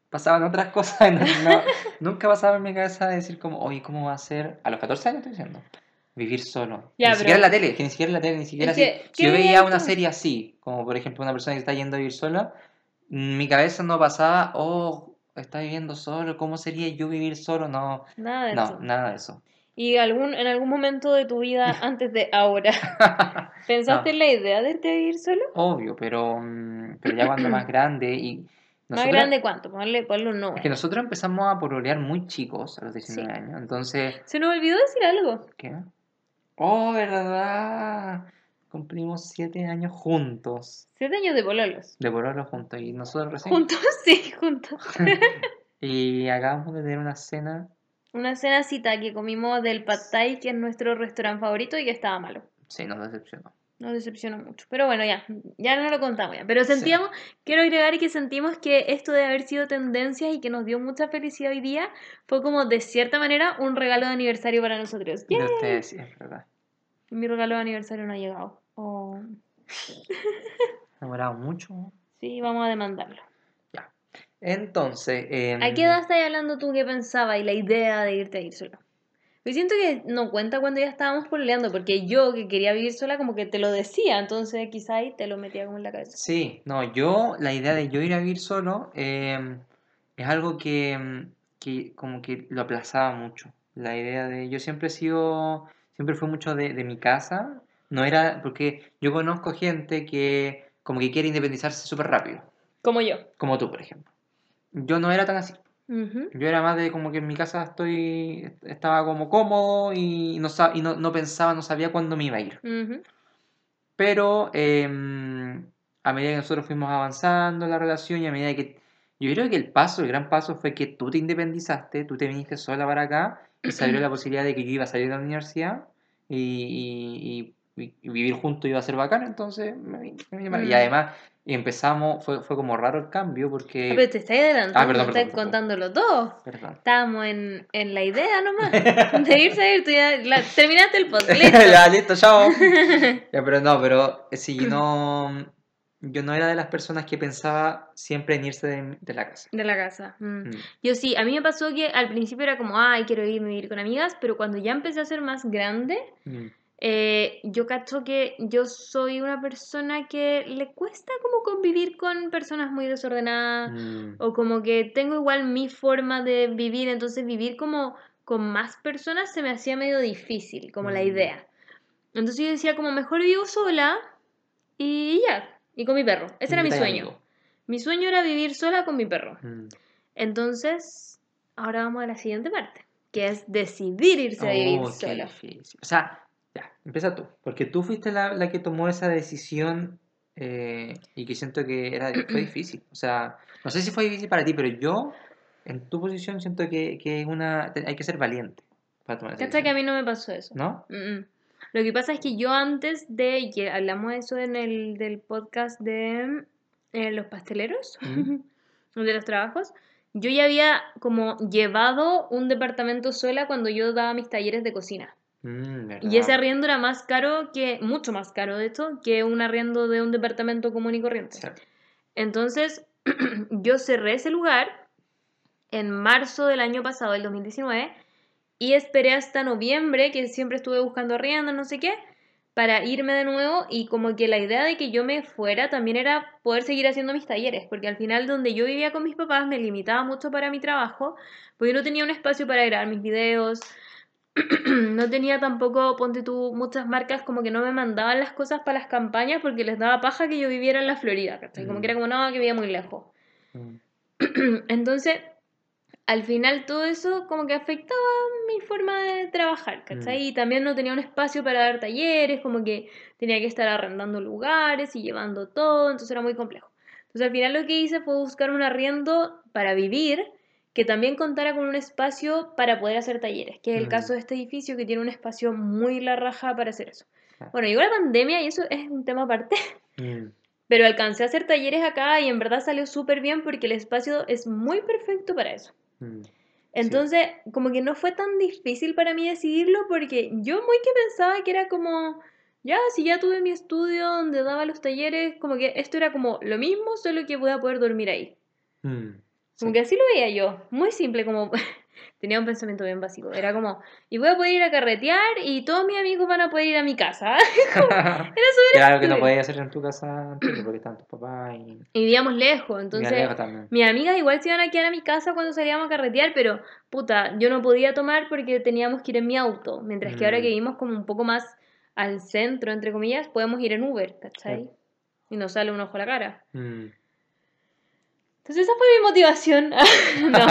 Speaker 2: pasaban otras cosas? No, no, nunca pasaba en mi cabeza decir como, oye, ¿cómo va a ser? A los 14 años estoy diciendo. Vivir solo.
Speaker 1: Ya,
Speaker 2: ni
Speaker 1: pero-
Speaker 2: siquiera en la tele, que ni siquiera en la tele, ni siquiera así.
Speaker 1: que,
Speaker 2: Si yo
Speaker 1: ¿qué
Speaker 2: veía una serie así, como por ejemplo una persona que está yendo a vivir sola, en mi cabeza no pasaba, oh, está viviendo solo, ¿cómo sería yo vivir solo? No,
Speaker 1: Nada de
Speaker 2: no,
Speaker 1: eso.
Speaker 2: nada de eso.
Speaker 1: ¿Y algún, en algún momento de tu vida antes de ahora, pensaste
Speaker 2: No.
Speaker 1: en la idea de irte a vivir solo?
Speaker 2: Obvio, pero, mm, pero ya cuando más grande y
Speaker 1: ¿Más
Speaker 2: nosotros-
Speaker 1: grande cuánto? Ponle, ponle un
Speaker 2: Es que nosotros empezamos a pololear muy chicos, a los 19
Speaker 1: Sí.
Speaker 2: años. Entonces,
Speaker 1: Se nos olvidó decir algo.
Speaker 2: ¿qué? Oh, ¿verdad? Cumplimos 7 años juntos.
Speaker 1: Siete años de pololos.
Speaker 2: De pololo juntos. Y nosotros recién.
Speaker 1: Juntos, sí, juntos.
Speaker 2: Y acabamos de tener una cena.
Speaker 1: Una cena cita que comimos del Pad Thai, que es nuestro restaurante favorito y que estaba malo.
Speaker 2: Sí, nos decepcionó.
Speaker 1: Nos decepcionó mucho. Pero bueno, ya, ya no lo contamos ya. Pero sentíamos, quiero agregar que sentimos que esto de haber sido tendencia y que nos dio mucha felicidad hoy día fue como de cierta manera un regalo de aniversario para nosotros.
Speaker 2: De
Speaker 1: ¡Yay!
Speaker 2: ustedes, sí, es verdad.
Speaker 1: Mi regalo de aniversario no ha llegado. Oh,
Speaker 2: Demorado mucho.
Speaker 1: sí, vamos a demandarlo.
Speaker 2: Entonces, em,
Speaker 1: ¿A qué edad estás hablando tú que pensaba y la idea de irte a ir sola? Yo siento que no cuenta cuando ya estábamos pololeando, porque yo que quería vivir sola como que te lo decía, entonces quizá ahí te lo metía como en la cabeza.
Speaker 2: Sí, no, yo, la idea de yo ir a vivir solo em, es algo que, em, que como que lo aplazaba mucho. La idea de, yo siempre he sido, siempre fui mucho de, de mi casa, no era, porque yo conozco gente que como que quiere independizarse súper rápido,
Speaker 1: Como yo.
Speaker 2: como tú, por ejemplo. Yo no era tan así.
Speaker 1: Ujú.
Speaker 2: Yo era más de como que en mi casa estoy, estaba como cómodo y no, y no, no pensaba, no sabía cuándo me iba a ir.
Speaker 1: Ujú.
Speaker 2: Pero em, a medida que nosotros fuimos avanzando en la relación y a medida que Yo creo que el paso, el gran paso fue que tú te independizaste, tú te viniste sola para acá y se abrió la posibilidad de que yo iba a salir de la universidad y, y- y- y vivir juntos iba a ser bacán, entonces me me para- Y
Speaker 1: Mm.
Speaker 2: además empezamos, fue, fue como raro el cambio
Speaker 1: Ah,
Speaker 2: porque...
Speaker 1: pero te estáis adelantando,
Speaker 2: Ah, perdón, perdón, perdón.
Speaker 1: contándolo todo.
Speaker 2: Perdón.
Speaker 1: Estábamos en, en la idea nomás de irse a ir. Tú ya la- terminaste el podcast. listo.
Speaker 2: ya, listo, chao. Ya, pero no, pero eh, yo no, yo no era de las personas que pensaba siempre en irse de, de la casa.
Speaker 1: De la casa. mm.
Speaker 2: Mm.
Speaker 1: Yo sí, a mí me pasó que al principio era como, ay, quiero irme a vivir con amigas, pero cuando ya empecé a ser más grande,
Speaker 2: Mm.
Speaker 1: eh, yo cacho que yo soy una persona que le cuesta como convivir con personas muy desordenadas o como que tengo igual mi forma de vivir, entonces vivir como con más personas se me hacía medio difícil, como la idea. Entonces yo decía como mejor vivo sola y ya, y con mi perro. Ese era mi sueño. Mi sueño era vivir sola con mi perro.
Speaker 2: Mm.
Speaker 1: Entonces, ahora vamos a la siguiente parte, que es decidir irse a vivir
Speaker 2: Oh, qué
Speaker 1: sola.
Speaker 2: difícil. O sea, ya, empieza tú, porque tú fuiste la, la que tomó esa decisión eh, y que siento que era, fue difícil. O sea, no sé si fue difícil para ti, pero yo, en tu posición, siento que, que es una, hay que ser valiente para tomar esa
Speaker 1: ¿Cachai que a
Speaker 2: decisión.
Speaker 1: mí no me pasó eso?
Speaker 2: ¿No?
Speaker 1: Mm, mm. Lo que pasa es que yo antes de, que hablamos de eso en el del podcast de eh, los pasteleros,
Speaker 2: Mm.
Speaker 1: de los trabajos, yo ya había como llevado un departamento sola cuando yo daba mis talleres de cocina.
Speaker 2: Mm,
Speaker 1: Y ese arriendo era más caro que, mucho más caro de hecho, que un arriendo de un departamento común y corriente.
Speaker 2: Sí.
Speaker 1: Entonces, yo cerré ese lugar en marzo del año pasado, el 2019, y esperé hasta noviembre, que siempre estuve buscando arriendo, no sé qué, para irme de nuevo y como que la idea de que yo me fuera también era poder seguir haciendo mis talleres, porque al final donde yo vivía con mis papás me limitaba mucho para mi trabajo, porque yo no tenía un espacio para grabar mis videos, no tenía tampoco, ponte tú, muchas marcas como que no me mandaban las cosas para las campañas porque les daba paja que yo viviera en la Florida, ¿cachai? Como que era como, no, que vivía muy lejos. Entonces, al final todo eso como que afectaba mi forma de trabajar, ¿cachai?
Speaker 2: Mm.
Speaker 1: Y también no tenía un espacio para dar talleres, como que tenía que estar arrendando lugares y llevando todo, entonces era muy complejo. Entonces al final lo que hice fue buscar un arriendo para vivir que también contara con un espacio para poder hacer talleres, que es el
Speaker 2: Mm.
Speaker 1: caso de este edificio que tiene un espacio muy la raja para hacer eso.
Speaker 2: Ah.
Speaker 1: Bueno, llegó la pandemia y eso es un tema aparte.
Speaker 2: Mm.
Speaker 1: Pero alcancé a hacer talleres acá y en verdad salió súper bien porque el espacio es muy perfecto para eso.
Speaker 2: Mm.
Speaker 1: Entonces, como que no fue tan difícil para mí decidirlo porque yo muy que pensaba que era como, ya, si ya tuve mi estudio donde daba los talleres, como que esto era como lo mismo, solo que voy a poder dormir ahí.
Speaker 2: Mm.
Speaker 1: Como
Speaker 2: Sí.
Speaker 1: que así lo veía yo, muy simple, como tenía un pensamiento bien básico. Era como, y voy a poder ir a carretear y todos mis amigos van a poder ir a mi casa. Era súper
Speaker 2: algo que no podías hacer en tu casa antes porque estaban tus papás y...
Speaker 1: Y vivíamos lejos, entonces...
Speaker 2: También.
Speaker 1: Mis amigas igual se iban a quedar a mi casa cuando salíamos a carretear, pero puta, yo no podía tomar porque teníamos que ir en mi auto. Mientras que ahora
Speaker 2: Mm.
Speaker 1: que vivimos como un poco más al centro, entre comillas, podemos ir en Uber, ¿cachai?
Speaker 2: Sí.
Speaker 1: Y nos sale un ojo a la cara.
Speaker 2: Mm.
Speaker 1: Entonces esa fue mi motivación. no,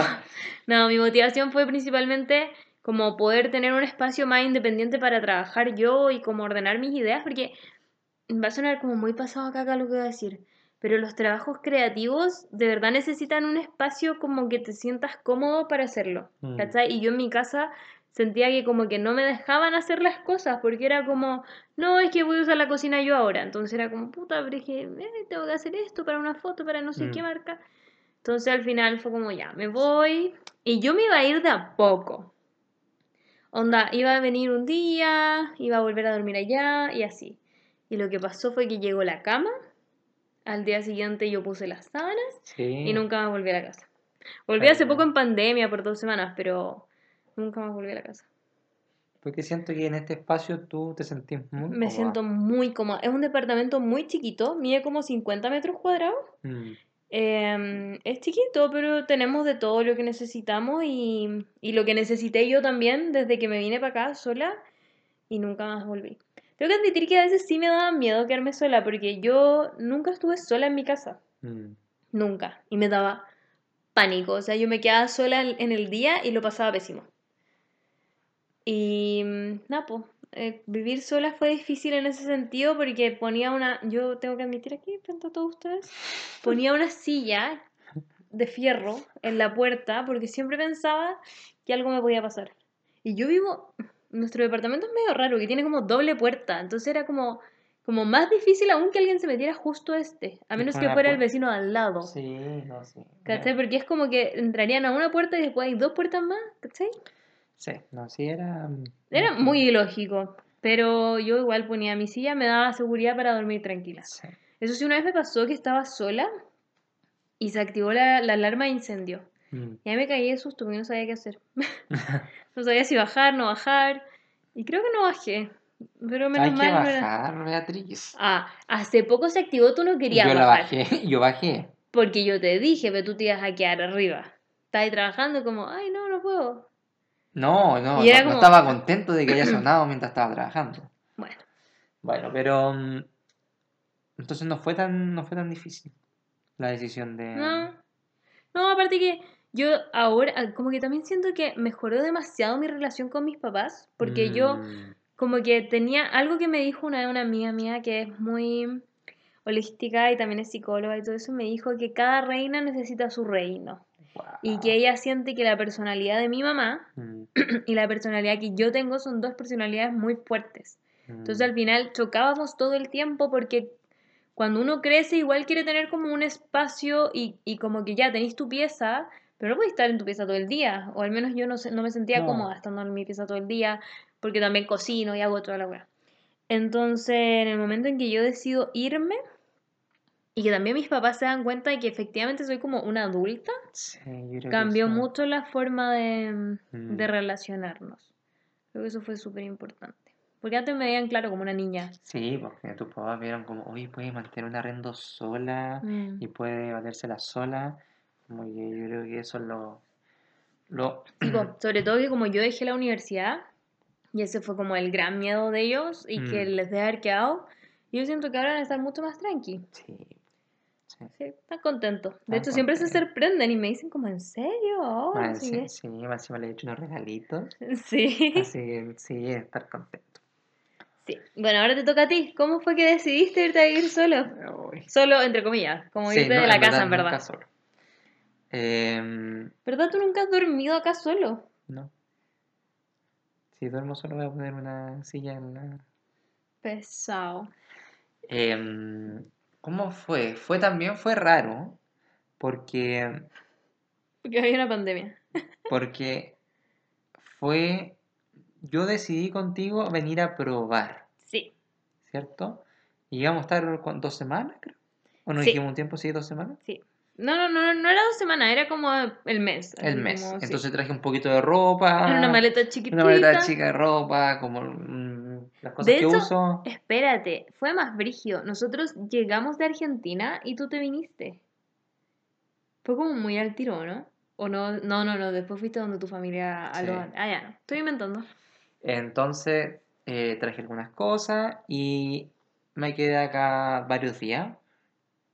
Speaker 1: no, mi motivación fue principalmente como poder tener un espacio más independiente para trabajar yo y como ordenar mis ideas, porque va a sonar como muy pasado acá, acá lo que voy a decir, pero los trabajos creativos de verdad necesitan un espacio como que te sientas cómodo para hacerlo,
Speaker 2: Mm.
Speaker 1: ¿cachai? Y yo en mi casa sentía que como que no me dejaban hacer las cosas, porque era como, no, es que voy a usar la cocina yo ahora, entonces era como, puta, pero es que eh, tengo que hacer esto para una foto, para no sé
Speaker 2: Mm.
Speaker 1: qué marca. Entonces al final fue como, ya, me voy, y yo me iba a ir de a poco. Onda, iba a venir un día, iba a volver a dormir allá y así. Y lo que pasó fue que llegó la cama, al día siguiente yo puse las sábanas
Speaker 2: Sí.
Speaker 1: y nunca más volví a la casa. Volví
Speaker 2: Ay,
Speaker 1: hace poco en pandemia por dos semanas, pero nunca más volví a la casa.
Speaker 2: Porque siento que en este espacio tú te sentís muy
Speaker 1: Me
Speaker 2: cómoda.
Speaker 1: siento muy cómoda. Es un departamento muy chiquito, mide como 50 metros cuadrados.
Speaker 2: Mm.
Speaker 1: Em, es chiquito, pero tenemos de todo lo que necesitamos y, y lo que necesité yo también desde que me vine para acá sola y nunca más volví. Tengo que admitir que a veces sí me daba miedo quedarme sola porque yo nunca estuve sola en mi casa.
Speaker 2: Mm.
Speaker 1: Nunca. Y me daba pánico. O sea, yo me quedaba sola en el día y lo pasaba pésimo. Y mm, nada, pues, eh, vivir sola fue difícil en ese sentido porque ponía una, yo tengo que admitir aquí frente a todos ustedes, ponía una silla de fierro en la puerta porque siempre pensaba que algo me podía pasar. Y yo vivo, nuestro departamento es medio raro, que tiene como doble puerta, entonces era como, como más difícil aún que alguien se metiera justo a este, a menos que fuera el vecino de al lado.
Speaker 2: Sí, no, sí.
Speaker 1: ¿Cachai? Porque es como que entrarían a una puerta y después hay dos puertas más, ¿cachai?
Speaker 2: Sí, no, sí era. mm,
Speaker 1: Era muy ilógico, pero yo igual ponía mi silla, me daba seguridad para dormir tranquila.
Speaker 2: Sí.
Speaker 1: Eso sí, una vez me pasó que estaba sola y se activó la, la alarma de incendio.
Speaker 2: Mm.
Speaker 1: Y ahí me caí de susto porque no sabía qué hacer. no sabía si bajar, no bajar. Y creo que no bajé. Pero menos
Speaker 2: Hay que
Speaker 1: mal no era-
Speaker 2: bajar, Beatriz.
Speaker 1: Ah, hace poco se activó, tú no querías
Speaker 2: Yo la
Speaker 1: bajar.
Speaker 2: bajé, yo bajé.
Speaker 1: Porque yo te dije, pero tú te ibas a quedar arriba. Estás ahí trabajando como, ay, no, no puedo.
Speaker 2: No, no,
Speaker 1: Y
Speaker 2: no, estaba contento de que haya sonado mientras estaba trabajando.
Speaker 1: Bueno,
Speaker 2: Bueno, pero mm, entonces no fue tan, no fue tan difícil la decisión de.
Speaker 1: no. No, aparte que yo ahora, ah, como que también siento que mejoró demasiado mi relación con mis papás. Porque yo
Speaker 2: Mm,
Speaker 1: como que tenía algo que me dijo una una amiga mía que es muy holística y también es psicóloga y todo eso, me dijo que cada reina necesita su reino y que ella siente que la personalidad de mi mamá
Speaker 2: Mm,
Speaker 1: y la personalidad que yo tengo son dos personalidades muy fuertes. Entonces
Speaker 2: mm,
Speaker 1: al final chocábamos todo el tiempo porque cuando uno crece igual quiere tener como un espacio y, y como que ya tenéis tu pieza, pero no podéis estar en tu pieza todo el día, o al menos yo no, no me sentía
Speaker 2: No.
Speaker 1: cómoda estando en mi pieza todo el día, porque también cocino y hago toda la weá. Entonces en el momento en que yo decido irme y que también mis papás se dan cuenta de que efectivamente soy como una adulta,
Speaker 2: sí, yo creo que
Speaker 1: cambió
Speaker 2: eso-
Speaker 1: mucho la forma de, de
Speaker 2: Mm.
Speaker 1: relacionarnos. Creo que eso fue súper importante. Porque antes me veían claro como una niña.
Speaker 2: Sí, porque tus papás vieron como, oye, puede mantener un arrendo sola
Speaker 1: Mm.
Speaker 2: y puede valérsela sola. Como que yo creo que eso es lo. lo
Speaker 1: Sí, po, sobre todo que como yo dejé la universidad, y ese fue como el gran miedo de ellos, y que
Speaker 2: Mm.
Speaker 1: les dejé haber quedado, yo siento que ahora van a estar mucho más tranqui.
Speaker 2: sí. Sí.
Speaker 1: Sí, están contentos. De hecho, siempre se sorprenden y me dicen como, ¿en serio? Oh, no
Speaker 2: Más
Speaker 1: sé
Speaker 2: encima,
Speaker 1: qué".
Speaker 2: sí, más encima le he hecho unos regalitos.
Speaker 1: Sí.
Speaker 2: Así que sí, estar contento.
Speaker 1: sí. Bueno, ahora te toca a ti. ¿Cómo fue que decidiste irte a vivir solo?
Speaker 2: Uy.
Speaker 1: Solo, entre comillas, como
Speaker 2: Sí,
Speaker 1: irte
Speaker 2: no,
Speaker 1: de la
Speaker 2: en
Speaker 1: casa, en
Speaker 2: nunca
Speaker 1: verdad.
Speaker 2: solo. Em,
Speaker 1: ¿Verdad? ¿Tú nunca has dormido acá solo?
Speaker 2: no. Si duermo solo voy a poner una silla en la...
Speaker 1: Pesado.
Speaker 2: Em, ¿cómo fue? Fue también fue raro porque
Speaker 1: Porque había una pandemia.
Speaker 2: porque fue yo decidí contigo venir a probar,
Speaker 1: Sí.
Speaker 2: ¿cierto? Y íbamos a estar con dos semanas, creo. ¿O nos
Speaker 1: Sí.
Speaker 2: dijimos un tiempo, sí, dos semanas?
Speaker 1: Sí. No, no, no, no era dos semanas, era como el mes.
Speaker 2: El mes.
Speaker 1: como, sí.
Speaker 2: Entonces traje un poquito de ropa.
Speaker 1: Una maleta chiquitita.
Speaker 2: Una maleta chica de ropa, como las cosas
Speaker 1: De
Speaker 2: que
Speaker 1: hecho,
Speaker 2: uso.
Speaker 1: Espérate, fue más brígido. Nosotros llegamos de Argentina y tú te viniste. Fue como muy al tiro, ¿no? O no, no, no, no, después fuiste donde tu familia a. Ah, ya no. Estoy inventando.
Speaker 2: Entonces eh, traje algunas cosas y me quedé acá varios días.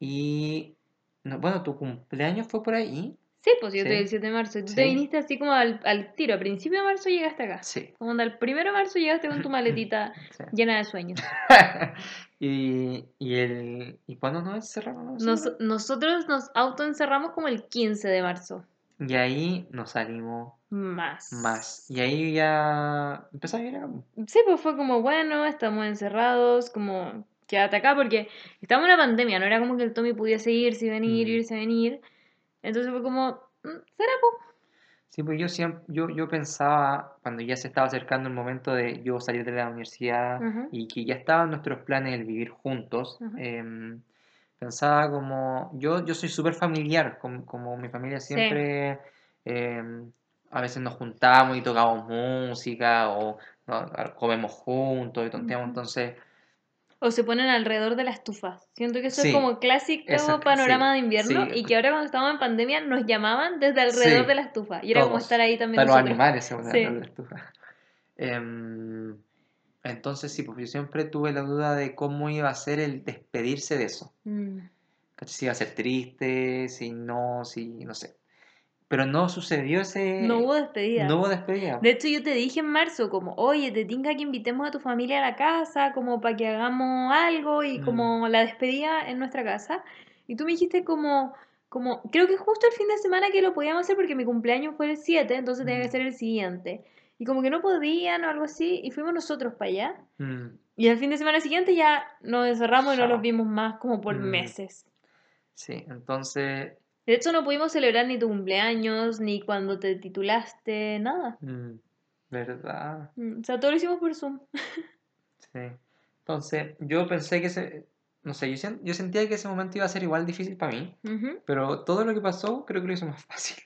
Speaker 2: Y no, bueno, tu cumpleaños fue por ahí.
Speaker 1: Sí, pues yo
Speaker 2: Sí.
Speaker 1: di el 7 de marzo. Tú
Speaker 2: Sí.
Speaker 1: te viniste así como al, al tiro. A principio de marzo llegaste acá.
Speaker 2: Sí.
Speaker 1: Como el primero de marzo llegaste con tu maletita
Speaker 2: sí.
Speaker 1: llena de sueños.
Speaker 2: y, y el y cuándo nos encerramos
Speaker 1: Nos-
Speaker 2: nosotros?
Speaker 1: nosotros nos autoencerramos como el 15 de marzo.
Speaker 2: Y ahí nos salimos
Speaker 1: Más.
Speaker 2: más. Y ahí ya empezó a ir acá.
Speaker 1: Sí, pues fue como, bueno, estamos encerrados, como, quédate acá, porque estamos en una pandemia, no era como que el Tommy pudiese irse y venir,
Speaker 2: Mm.
Speaker 1: irse y venir. Entonces fue como, "Mm, ¿será, po?
Speaker 2: Sí, pues yo siempre, yo, yo pensaba, cuando ya se estaba acercando el momento de yo salir de la universidad
Speaker 1: Ujú.
Speaker 2: y que ya estaban nuestros planes el vivir juntos, em, pensaba como, yo, yo soy súper familiar, como, como mi familia
Speaker 1: Sí.
Speaker 2: siempre, em, a veces nos juntamos y tocamos música o no, comemos juntos y tonteamos, entonces,
Speaker 1: O se ponen alrededor de la estufa. Siento que eso
Speaker 2: Sí,
Speaker 1: es como clásico panorama
Speaker 2: sí,
Speaker 1: de invierno
Speaker 2: sí.
Speaker 1: y que ahora cuando estábamos en pandemia nos llamaban desde alrededor de la estufa. Y era como estar ahí también
Speaker 2: Hasta los animales se ponen alrededor de la estufa. Em, entonces sí, pues yo siempre tuve la duda de cómo iba a ser el despedirse de eso.
Speaker 1: Mm.
Speaker 2: Si iba a ser triste, si no, si no sé. Pero no sucedió ese...
Speaker 1: No hubo despedida.
Speaker 2: no hubo despedida.
Speaker 1: De hecho, yo te dije en marzo, como, oye, te tinca que invitemos a tu familia a la casa, como para que hagamos algo y
Speaker 2: Mm.
Speaker 1: como la despedida en nuestra casa. Y tú me dijiste como, como, creo que justo el fin de semana que lo podíamos hacer porque mi cumpleaños fue el 7, entonces tenía que
Speaker 2: Mm.
Speaker 1: ser el siguiente. Y como que no podían o algo así, y fuimos nosotros para allá.
Speaker 2: Mm,
Speaker 1: Y el fin de semana siguiente ya nos encerramos y no los vimos más como por
Speaker 2: Mm.
Speaker 1: meses.
Speaker 2: Sí, entonces,
Speaker 1: De hecho, no pudimos celebrar ni tu cumpleaños, ni cuando te titulaste, nada.
Speaker 2: mm, ¿verdad?
Speaker 1: Mm, O sea, todo lo hicimos por Zoom.
Speaker 2: Sí. Entonces, yo pensé que ese, no sé, yo, sen- yo sentía que ese momento iba a ser igual difícil para mí,
Speaker 1: Ujú.
Speaker 2: pero todo lo que pasó creo que lo hizo más fácil.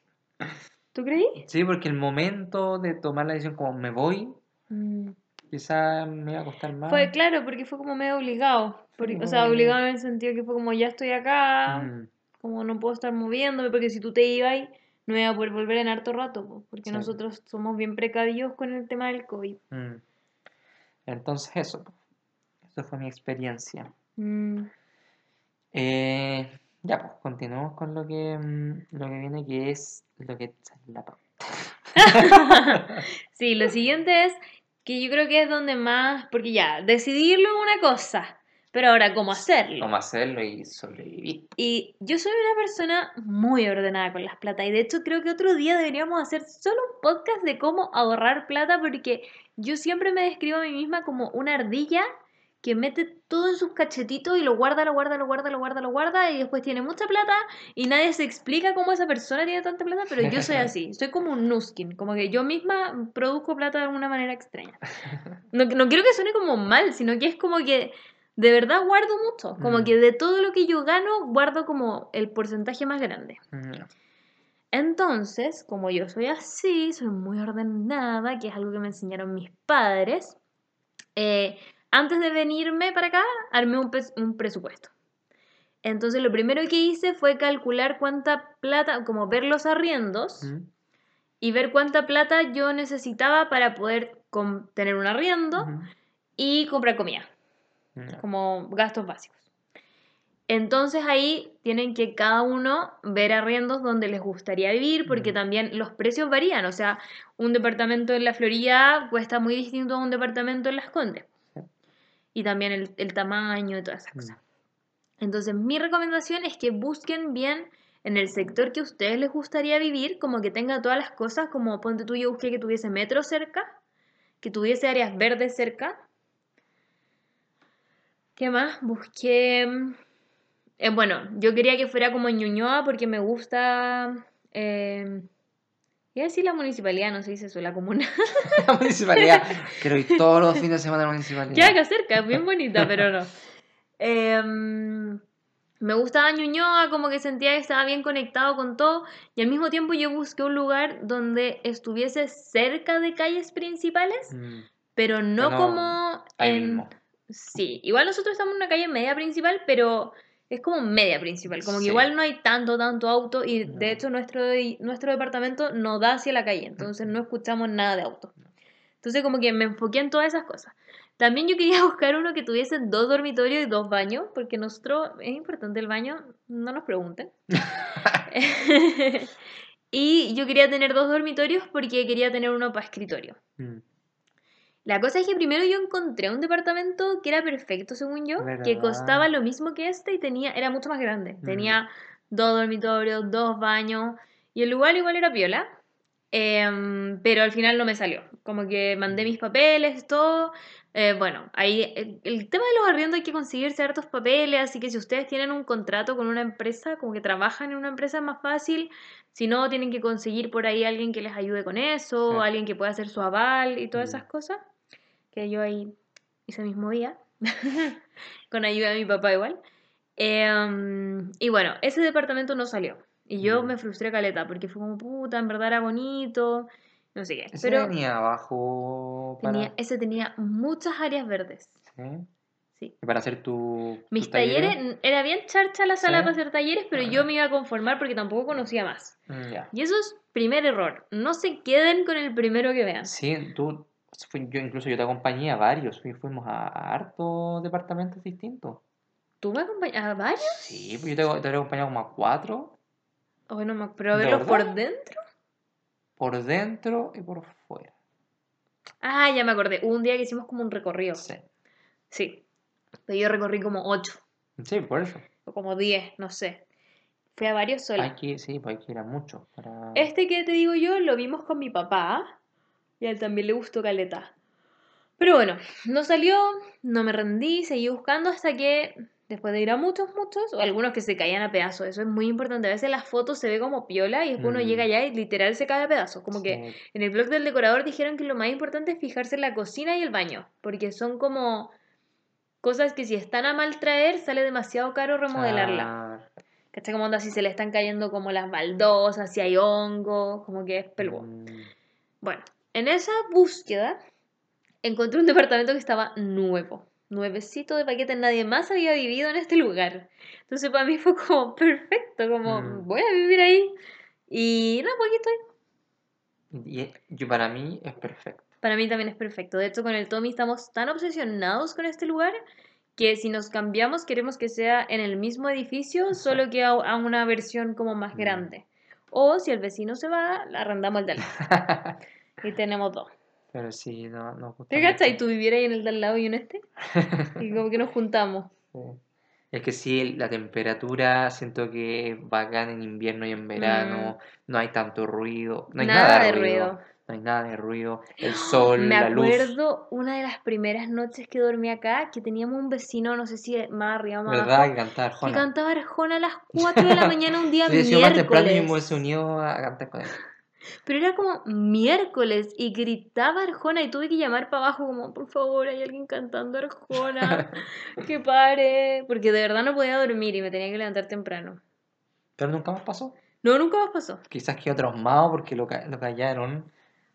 Speaker 1: ¿Tú creí?
Speaker 2: Sí, porque el momento de tomar la decisión como me voy,
Speaker 1: Mm.
Speaker 2: quizá me iba a costar más.
Speaker 1: Fue claro, porque fue como medio obligado. Porque- o sea, obligado en el sentido que fue como ya estoy acá,
Speaker 2: Mm,
Speaker 1: como no puedo estar moviéndome, porque si tú te ibas, no iba a poder volver en harto rato, po, porque
Speaker 2: Sí.
Speaker 1: nosotros somos bien precavidos con el tema del COVID.
Speaker 2: mm. Entonces eso, eso fue mi experiencia.
Speaker 1: Mm.
Speaker 2: Eh, ya, pues continuemos con lo que, mm, lo que viene, que es lo que la.
Speaker 1: Sí, lo siguiente es que yo creo que es donde más, porque ya, decidirlo es una cosa, pero ahora cómo hacerlo.
Speaker 2: Cómo hacerlo y sobrevivir.
Speaker 1: Y yo soy una persona muy ordenada con las plata y de hecho creo que otro día deberíamos hacer solo un podcast de cómo ahorrar plata porque yo siempre me describo a mí misma como una ardilla que mete todo en sus cachetitos y lo guarda, lo guarda, lo guarda, lo guarda, lo guarda y después tiene mucha plata y nadie se explica cómo esa persona tiene tanta plata, pero yo soy así, soy como un Nuskin, como que yo misma produzco plata de alguna manera extraña. No, no quiero que suene como mal, sino que es como que de verdad guardo mucho, como
Speaker 2: Mm.
Speaker 1: que de todo lo que yo gano guardo como el porcentaje más grande.
Speaker 2: Mm,
Speaker 1: Entonces, como yo soy así, soy muy ordenada, que es algo que me enseñaron mis padres, eh, antes de venirme para acá, armé un, pres- un presupuesto. Entonces, lo primero que hice fue calcular cuánta plata, como ver los arriendos
Speaker 2: mm,
Speaker 1: y ver cuánta plata yo necesitaba para poder tener un arriendo y comprar comida como gastos básicos. Entonces ahí tienen que cada uno ver arriendos donde les gustaría vivir, porque
Speaker 2: Mm.
Speaker 1: también los precios varían. O sea, un departamento en la Florida cuesta muy distinto a un departamento en Las Condes.
Speaker 2: Sí.
Speaker 1: Y también el, el tamaño y todas esas
Speaker 2: Mm.
Speaker 1: cosas. Entonces mi recomendación es que busquen bien en el sector que a ustedes les gustaría vivir, como que tenga todas las cosas, como ponte tú, yo busqué que tuviese metro cerca, que tuviese áreas verdes cerca, ¿Qué más? Busqué. eh, bueno, yo quería que fuera como en Ñuñoa porque me gusta. Eh, iba a decir la municipalidad, no se dice eso, la comuna.
Speaker 2: La municipalidad. Quiero ir todos los fines de semana a la municipalidad.
Speaker 1: Queda acá cerca, es bien bonita, pero no. Em, me gustaba Ñuñoa, como que sentía que estaba bien conectado con todo. Y al mismo tiempo yo busqué un lugar donde estuviese cerca de calles principales,
Speaker 2: Mm,
Speaker 1: pero no,
Speaker 2: Pero
Speaker 1: como
Speaker 2: ahí
Speaker 1: en.
Speaker 2: mismo.
Speaker 1: Sí, igual nosotros estamos en una calle media principal, pero es como media principal, como que igual no hay tanto, tanto auto y
Speaker 2: No.
Speaker 1: de hecho nuestro, nuestro departamento no da hacia la calle, entonces no escuchamos nada de auto. Entonces como que me enfoqué en todas esas cosas. También yo quería buscar uno que tuviese dos dormitorios y dos baños, porque nosotros, es importante el baño, no nos pregunten. y yo quería tener dos dormitorios porque quería tener uno para escritorio.
Speaker 2: Mm,
Speaker 1: La cosa es que primero yo encontré un departamento que era perfecto, según yo, que costaba lo mismo que este y tenía, era mucho más grande.
Speaker 2: Mm.
Speaker 1: Tenía dos dormitorios, dos baños y el lugar igual era piola, em, pero al final no me salió. Como que mandé mis papeles, todo. eh, bueno, ahí el, el tema de los arriendos hay que conseguir ciertos papeles, así que si ustedes tienen un contrato con una empresa, como que trabajan en una empresa es más fácil. Si no, tienen que conseguir por ahí alguien que les ayude con eso,
Speaker 2: Sí.
Speaker 1: alguien que pueda hacer su aval y todas
Speaker 2: Mm.
Speaker 1: esas cosas. Que yo ahí ese mismo día, con ayuda de mi papá igual. Em, y bueno, ese departamento no salió. Y yo
Speaker 2: Mm.
Speaker 1: me frustré caleta, porque fue como, puta, en verdad era bonito, no sé qué.
Speaker 2: Ese
Speaker 1: Pero
Speaker 2: venía abajo para,
Speaker 1: tenía, ese tenía muchas áreas verdes.
Speaker 2: ¿sí?
Speaker 1: Sí.
Speaker 2: Y para hacer tu,
Speaker 1: Mis talleres, era bien charcha la sala
Speaker 2: Sí.
Speaker 1: para hacer talleres, pero yo me iba a conformar porque tampoco conocía más.
Speaker 2: Mm.
Speaker 1: Y eso es primer error. No se queden con el primero que vean.
Speaker 2: Sí, tú, yo incluso yo te acompañé a varios, fui- fuimos a, a hartos departamentos distintos.
Speaker 1: ¿Tú me acompañas a varios?
Speaker 2: Sí, pues yo te, te habría acompañado como a cuatro,
Speaker 1: Oh, no me pero
Speaker 2: ¿De
Speaker 1: verlos por dentro.
Speaker 2: por dentro y por fuera.
Speaker 1: Ah, ya me acordé. Hubo un día que hicimos como un recorrido.
Speaker 2: Sí,
Speaker 1: Sí. Pero yo recorrí como 8
Speaker 2: sí, por eso.
Speaker 1: o como 10, no sé. Fui a varios
Speaker 2: que ir, sí, pues hay que ir a mucho. Para...
Speaker 1: Este que te digo yo lo vimos con mi papá y a él también le gustó Caleta. Pero bueno, no salió, no me rendí, seguí buscando hasta que después de ir a muchos, muchos, o algunos que se caían a pedazos, eso es muy importante. A veces las fotos se ve como piola y después uno
Speaker 2: Mm.
Speaker 1: llega allá y literal se cae a pedazos. Como que en el blog del decorador dijeron que lo más importante es fijarse en la cocina y el baño, porque son como cosas que si están a mal traer sale demasiado caro remodelarla.
Speaker 2: claro.
Speaker 1: ¿Cachai? Como onda si se le están cayendo como las baldosas, si hay hongos, como que es peludo.
Speaker 2: Mm,
Speaker 1: Bueno, en esa búsqueda encontré un departamento que estaba nuevo, nuevecito de paquete, nadie más había vivido en este lugar. Entonces para mí fue como perfecto, como
Speaker 2: Mm.
Speaker 1: voy a vivir ahí. Y no, pues aquí estoy.
Speaker 2: Y, yo para mí es perfecto.
Speaker 1: Para mí también es perfecto. De hecho, con el Tommy estamos tan obsesionados con este lugar que si nos cambiamos queremos que sea en el mismo edificio, solo que a, a una versión como más
Speaker 2: Mm.
Speaker 1: grande. O si el vecino se va, la arrendamos el de al lado. Y tenemos dos.
Speaker 2: Pero sí, no, no
Speaker 1: ¿Te cachai?
Speaker 2: mucho.
Speaker 1: Tú vivieras en el de al lado y en este. Y como que nos juntamos.
Speaker 2: Sí. Es que sí, la temperatura siento que es bacán en invierno y en verano, no hay tanto ruido, no hay
Speaker 1: Mm. Nada
Speaker 2: nada,
Speaker 1: de
Speaker 2: ruido,
Speaker 1: ruido.
Speaker 2: no hay nada de ruido, el sol,
Speaker 1: Me
Speaker 2: la luz.
Speaker 1: acuerdo una de las primeras noches que dormí acá, que teníamos un vecino, no sé si más arriba o más
Speaker 2: ¿Verdad?
Speaker 1: abajo,
Speaker 2: Que cantar
Speaker 1: que
Speaker 2: Arjona.
Speaker 1: cantaba Arjona a las 4 de la mañana un día
Speaker 2: Si hubiese sido más temprano yo me
Speaker 1: miércoles.
Speaker 2: unido a cantar con él.
Speaker 1: Pero era como miércoles y gritaba Arjona y tuve que llamar para abajo como, por favor, hay alguien cantando Arjona, que pare, porque de verdad no podía dormir y me tenía que levantar temprano.
Speaker 2: Pero nunca más pasó.
Speaker 1: No, nunca más pasó.
Speaker 2: Quizás quedó traumado porque lo, ca- lo callaron.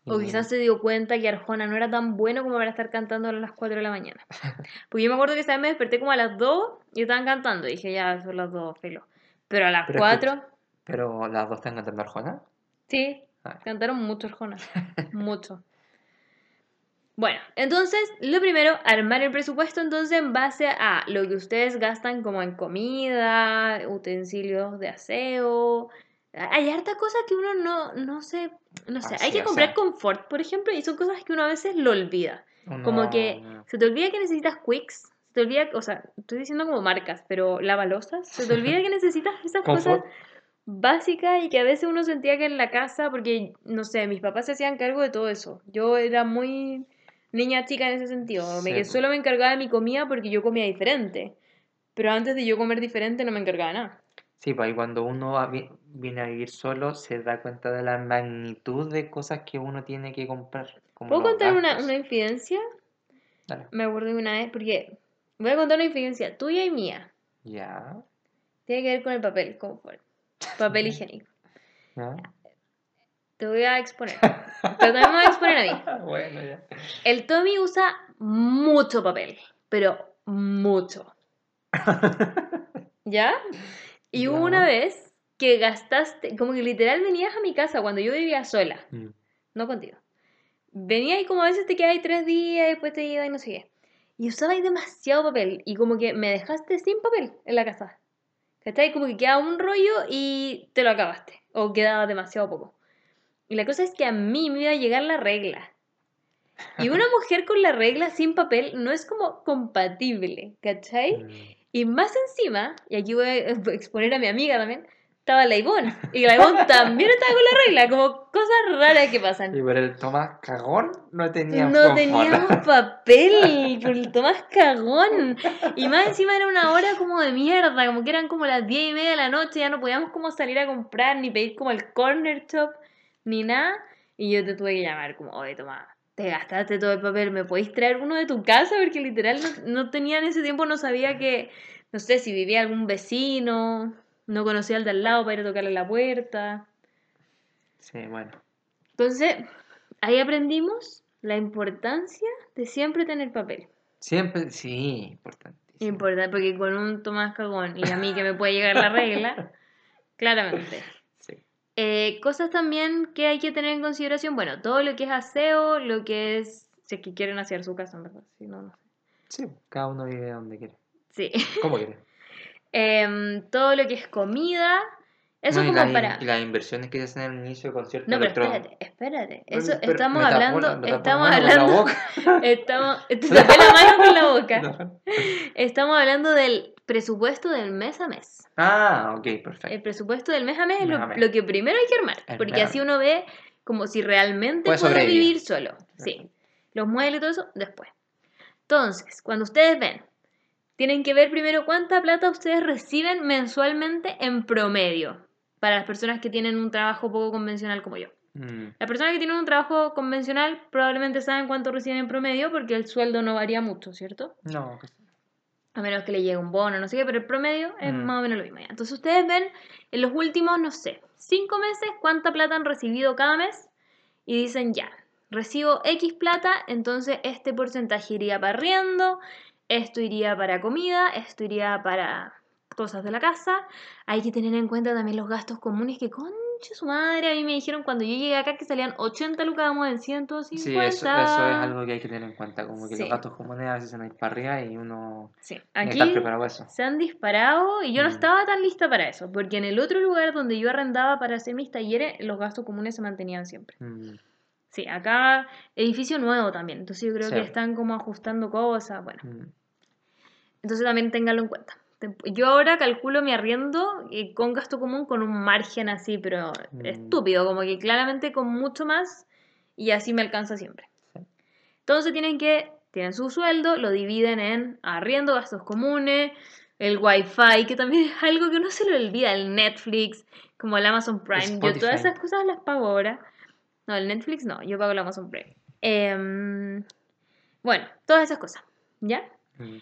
Speaker 1: O quizás se dio cuenta que Arjona no era tan bueno como para estar cantando a las 4 de la mañana. Porque yo me acuerdo que esa vez me desperté como a las 2 y estaban cantando. Y dije, ya, son las 2, filo. Pero a las
Speaker 2: Pero
Speaker 1: 4,
Speaker 2: Pero las dos están cantando Arjona.
Speaker 1: sí, Cantaron mucho Arjona. mucho. Bueno, entonces, lo primero, armar el presupuesto entonces en base a lo que ustedes gastan como en comida, utensilios de aseo. Hay harta cosas que uno no, no sé, no sé. Hay que
Speaker 2: o
Speaker 1: comprar
Speaker 2: sea.
Speaker 1: confort, por ejemplo, y son cosas que uno a veces lo olvida. Como que
Speaker 2: no.
Speaker 1: se te olvida que necesitas Quicks, se te olvida, o sea, estoy diciendo como marcas, pero lavalosas, se te olvida que necesitas esas cosas Básicas y que a veces uno sentía que en la casa, porque, no sé, mis papás se hacían cargo de todo eso. Yo era muy niña chica en ese sentido, me, que solo me encargaba de mi comida porque yo comía diferente. Pero antes de yo comer diferente no me encargaba nada.
Speaker 2: Sí, pues ahí cuando uno viene a vivir solo se da cuenta de la magnitud de cosas que uno tiene que comprar. como
Speaker 1: ¿Puedo contar una, una infidencia?
Speaker 2: Dale.
Speaker 1: Me acuerdo de una vez, porque voy a contar una infidencia tuya y mía.
Speaker 2: Ya.
Speaker 1: Tiene que ver con el papel, confort. Papel higiénico.
Speaker 2: ya.
Speaker 1: Te voy a exponer. Pero también me voy a exponer a mí.
Speaker 2: Bueno, ya.
Speaker 1: El Tommy usa mucho papel, pero mucho. ¿Ya? Y hubo una vez que gastaste, como que literal venías a mi casa cuando yo vivía sola,
Speaker 2: Mm.
Speaker 1: no contigo. Venía y como a veces te quedas ahí tres días y después te ibas y no sé qué. Y usabas demasiado papel y como que me dejaste sin papel en la casa. ¿Cachai? Como que quedaba un rollo y te lo acabaste. O quedaba demasiado poco. Y la cosa es que a mí me iba a llegar la regla. Y una mujer con la regla sin papel no es como compatible, ¿cachai?
Speaker 2: Mm.
Speaker 1: Y más encima, y aquí voy a exponer a mi amiga también, estaba la Ivonne. Y la Ivonne también estaba con la regla, como cosas raras que pasan.
Speaker 2: Y por el Tomás Cagón no tenía
Speaker 1: No teníamos papel, por el Tomás cagón. Y más encima era una hora como de mierda, como que eran como las 10 y media de la noche, ya no podíamos como salir a comprar, ni pedir como el corner shop, ni nada. Y yo te tuve que llamar como, oye Tomás, te gastaste todo el papel, ¿me podéis traer uno de tu casa? Porque literal no, no tenía en ese tiempo, no sabía que, no sé, si vivía algún vecino, no conocía al de al lado para ir a tocarle la puerta.
Speaker 2: Sí, bueno.
Speaker 1: Entonces, ahí aprendimos la importancia de siempre tener papel.
Speaker 2: Siempre, sí, importantísimo.
Speaker 1: Importante, porque con un Tomás Cagón y a mí que me puede llegar la regla, claramente.
Speaker 2: Sí.
Speaker 1: Eh, cosas también que hay que tener en consideración, bueno, todo lo que es aseo, lo que es, si es que quieren hacer su casa, en verdad, si no, no sé.
Speaker 2: Sí, cada uno vive donde quiere.
Speaker 1: Sí.
Speaker 2: ¿Cómo quiere?
Speaker 1: Em, todo lo que es comida, Eso
Speaker 2: No,
Speaker 1: como para...
Speaker 2: y las inversiones que se hacen al inicio con ciertos
Speaker 1: No, pero espérate, espérate. Eso
Speaker 2: pero
Speaker 1: estamos hablando, estamos hablando, estamos, te tapé la mano con la boca.
Speaker 2: No.
Speaker 1: Estamos hablando del presupuesto del mes a mes.
Speaker 2: Ah, ok,
Speaker 1: El
Speaker 2: perfecto.
Speaker 1: presupuesto del mes a mes es lo,
Speaker 2: a mes.
Speaker 1: lo que primero hay que armar,
Speaker 2: El
Speaker 1: porque así uno ve como si realmente
Speaker 2: Puede
Speaker 1: vivir solo. Sí. Los muebles y todo eso, después. Entonces, cuando ustedes ven, tienen que ver primero cuánta plata ustedes reciben mensualmente en promedio para las personas que tienen un trabajo poco convencional como yo.
Speaker 2: Mm,
Speaker 1: Las personas que tienen un trabajo convencional probablemente saben cuánto reciben en promedio porque el sueldo no varía mucho, ¿cierto?
Speaker 2: No,
Speaker 1: A menos que le llegue un bono, no sé qué, pero el promedio es
Speaker 2: Mm.
Speaker 1: más o menos lo mismo. ya. Entonces ustedes ven en los últimos, no sé, cinco meses cuánta plata han recibido cada mes y dicen ya, recibo X plata, entonces este porcentaje iría para arriendo, esto iría para comida, esto iría para cosas de la casa. Hay que tener en cuenta también los gastos comunes que conche su madre. A mí me dijeron cuando yo llegué acá que salían 80 lucas, vamos en 150.
Speaker 2: Sí, eso, eso es algo que hay que tener en cuenta. Como que
Speaker 1: Sí.
Speaker 2: los gastos comunes a veces se para arriba y uno
Speaker 1: Sí, aquí
Speaker 2: estar preparado para eso.
Speaker 1: se han disparado y yo no
Speaker 2: Mm.
Speaker 1: estaba tan lista para eso, porque en el otro lugar donde yo arrendaba para hacer mis talleres, los gastos comunes se mantenían siempre.
Speaker 2: Mm,
Speaker 1: Sí, acá edificio nuevo también, entonces yo creo
Speaker 2: Sí.
Speaker 1: que están como ajustando cosas, bueno,
Speaker 2: mm.
Speaker 1: entonces también ténganlo en cuenta. Yo ahora calculo mi arriendo eh, con gasto común con un margen así, pero
Speaker 2: Mm.
Speaker 1: estúpido, como que claramente con mucho más y así me alcanza siempre.
Speaker 2: Sí.
Speaker 1: Entonces tienen que, tienen su sueldo, lo dividen en arriendo, gastos comunes, el wifi, que también es algo que uno se le olvida, el Netflix, como el Amazon Prime. Yo todas esas cosas las pago ahora. No, el Netflix no, yo pago el Amazon Prime. Em, bueno, todas esas cosas, ¿ya?
Speaker 2: Mm.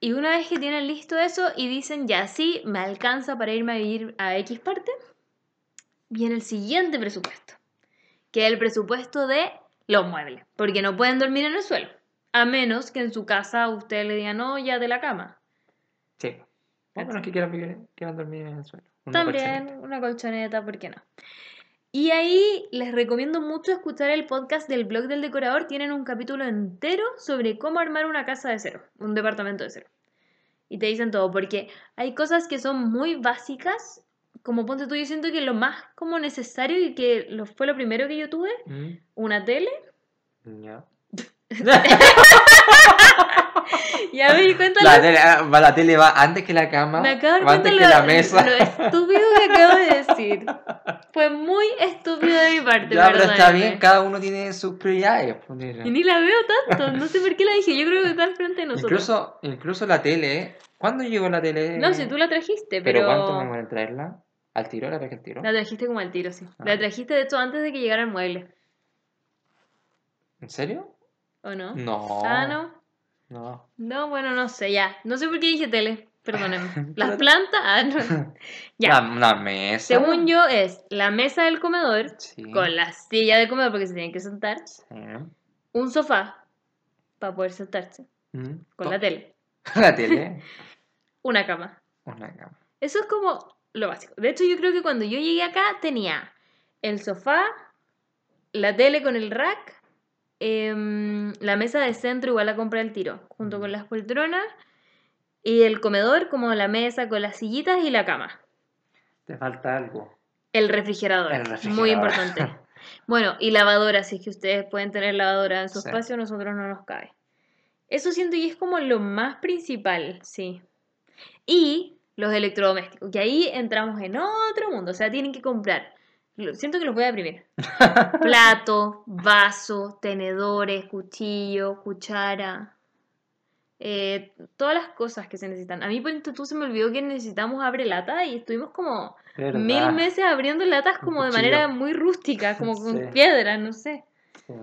Speaker 1: Y una vez que tienen listo eso y dicen, ya sí, me alcanza para irme a vivir a X parte, viene el siguiente presupuesto, que es el presupuesto de los muebles, porque no pueden dormir en el suelo, a menos que en su casa usted le diga, no, ya de la cama.
Speaker 2: Sí. O menos que quieran, vivir- quieran dormir en el suelo. Una
Speaker 1: También
Speaker 2: colchoneta.
Speaker 1: una colchoneta, ¿por qué no? Y ahí les recomiendo mucho escuchar el podcast del blog del decorador. Tienen un capítulo entero sobre cómo armar una casa de cero, un departamento de cero. Y te dicen todo, porque hay cosas que son muy básicas, como ponte tú, yo siento que lo más como necesario y que lo, fue lo primero que yo tuve,
Speaker 2: Mm,
Speaker 1: una tele.
Speaker 2: ya.
Speaker 1: Ya me di cuenta
Speaker 2: La
Speaker 1: lo-
Speaker 2: tele, ah, va- la tele va antes que la cama,
Speaker 1: Me acabo de dar cuenta
Speaker 2: antes
Speaker 1: lo,
Speaker 2: que la mesa.
Speaker 1: lo estúpido que acabo de decir. Fue muy estúpido de mi parte,
Speaker 2: Ya, pero está bien, cada uno tiene sus prioridades. pues.
Speaker 1: Y ni la veo tanto, no sé por qué la dije, yo creo que está al frente de nosotros.
Speaker 2: Incluso, incluso la tele, ¿cuándo llegó la tele?
Speaker 1: No, si tú la trajiste,
Speaker 2: ¿Pero
Speaker 1: pero,
Speaker 2: cuánto me van a traerla? ¿Al tiro? ¿La traje al tiro?
Speaker 1: la trajiste como al tiro, sí. La
Speaker 2: Ah.
Speaker 1: trajiste de hecho antes de que llegara el mueble,
Speaker 2: ¿En serio?
Speaker 1: ¿O no?
Speaker 2: No.
Speaker 1: Ah, no.
Speaker 2: No.
Speaker 1: No, bueno, no sé, ya. No sé por qué dije tele, perdónenme. Las plantas, ah, no. Ya.
Speaker 2: La, la mesa.
Speaker 1: Según yo es la mesa del comedor
Speaker 2: Sí.
Speaker 1: con la silla del comedor porque se tienen que sentar,
Speaker 2: Sí.
Speaker 1: un sofá para poder sentarse,
Speaker 2: Mm.
Speaker 1: con la tele,
Speaker 2: La tele.
Speaker 1: una cama.
Speaker 2: Una cama.
Speaker 1: Eso es como lo básico. De hecho, yo creo que cuando yo llegué acá tenía el sofá, la tele con el rack, em, la mesa de centro igual la compré al tiro, junto con las poltronas, y el comedor como la mesa con las sillitas y la cama.
Speaker 2: Te falta algo.
Speaker 1: El refrigerador,
Speaker 2: El
Speaker 1: muy importante. Bueno, y lavadora, si es que ustedes pueden tener lavadora en su
Speaker 2: Sí.
Speaker 1: espacio, nosotros no nos cabe. Eso siento y es como lo más principal, sí. Y los electrodomésticos, que ahí entramos en otro mundo, o sea, tienen que comprar. Siento que los voy a deprimir. Plato, vaso, tenedores, cuchillo, cuchara. eh, todas las cosas que se necesitan. A mí, por ejemplo, tú se me olvidó que necesitamos abre lata y estuvimos como
Speaker 2: ¿Verdad?
Speaker 1: mil meses abriendo latas como de manera muy rústica, como con
Speaker 2: Sí.
Speaker 1: piedra, no sé.
Speaker 2: Sí.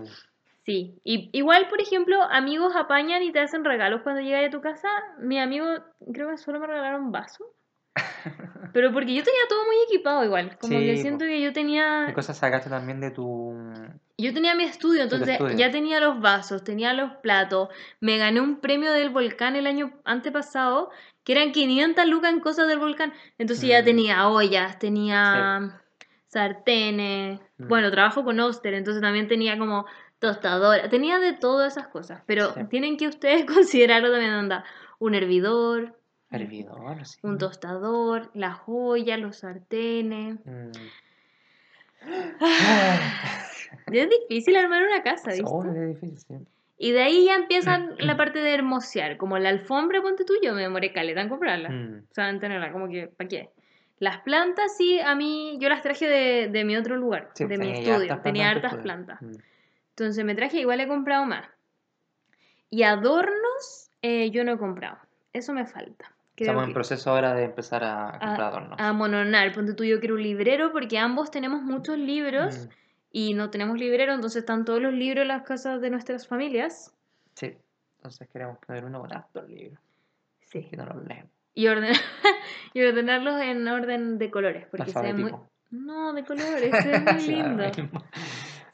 Speaker 1: Sí, y igual, por ejemplo, amigos apañan y te hacen regalos cuando llegas a tu casa. Mi amigo, creo que solo me regalaron vaso. Pero porque yo tenía todo muy equipado igual. Como
Speaker 2: Sí,
Speaker 1: que siento que yo
Speaker 2: ¿Qué
Speaker 1: tenía.
Speaker 2: cosas sacaste también de tu.
Speaker 1: Yo tenía mi estudio,
Speaker 2: tu
Speaker 1: entonces
Speaker 2: estudio.
Speaker 1: ya tenía los vasos, tenía los platos. Me gané un premio del volcán el año antepasado, que eran 500 lucas en cosas del volcán. Entonces ya
Speaker 2: Mm.
Speaker 1: tenía ollas, tenía sartenes.
Speaker 2: Mm.
Speaker 1: Bueno, trabajo con Oster, entonces también tenía como tostadora. Tenía de todas esas cosas. Pero
Speaker 2: Sí.
Speaker 1: tienen que ustedes considerarlo también, anda. Un hervidor,
Speaker 2: Hervidor, sí.
Speaker 1: un tostador, las joyas, los sartenes.
Speaker 2: Mm.
Speaker 1: Es difícil armar una casa, ¿viste?
Speaker 2: Oh, es difícil, sí.
Speaker 1: Y de ahí ya empiezan la parte de hermosear, como la alfombra, ponte tú, yo me demoré caleta en comprarla.
Speaker 2: Mm.
Speaker 1: O sea, en tenerla, como que, ¿para qué? Las plantas, sí, a mí, yo las traje de, de mi otro lugar,
Speaker 2: Sí,
Speaker 1: de mi estudio.
Speaker 2: hartas
Speaker 1: Tenía hartas
Speaker 2: estudio.
Speaker 1: plantas.
Speaker 2: Mm.
Speaker 1: Entonces me traje, igual he comprado más. Y adornos, eh, yo no he comprado. Eso me falta.
Speaker 2: Estamos en
Speaker 1: que-
Speaker 2: proceso ahora de empezar a
Speaker 1: a,
Speaker 2: comprar adornos.
Speaker 1: a mononar. Ponte tú, yo quiero un librero porque ambos tenemos muchos libros
Speaker 2: Mm.
Speaker 1: y no tenemos librero, entonces están todos los libros en las casas de nuestras familias.
Speaker 2: Sí, entonces queremos poner uno con hartos libros.
Speaker 1: Sí.
Speaker 2: Que no los leemos.
Speaker 1: Y, orden- y ordenarlos en orden de colores, porque se ve muy... No, de colores, se ve muy lindo.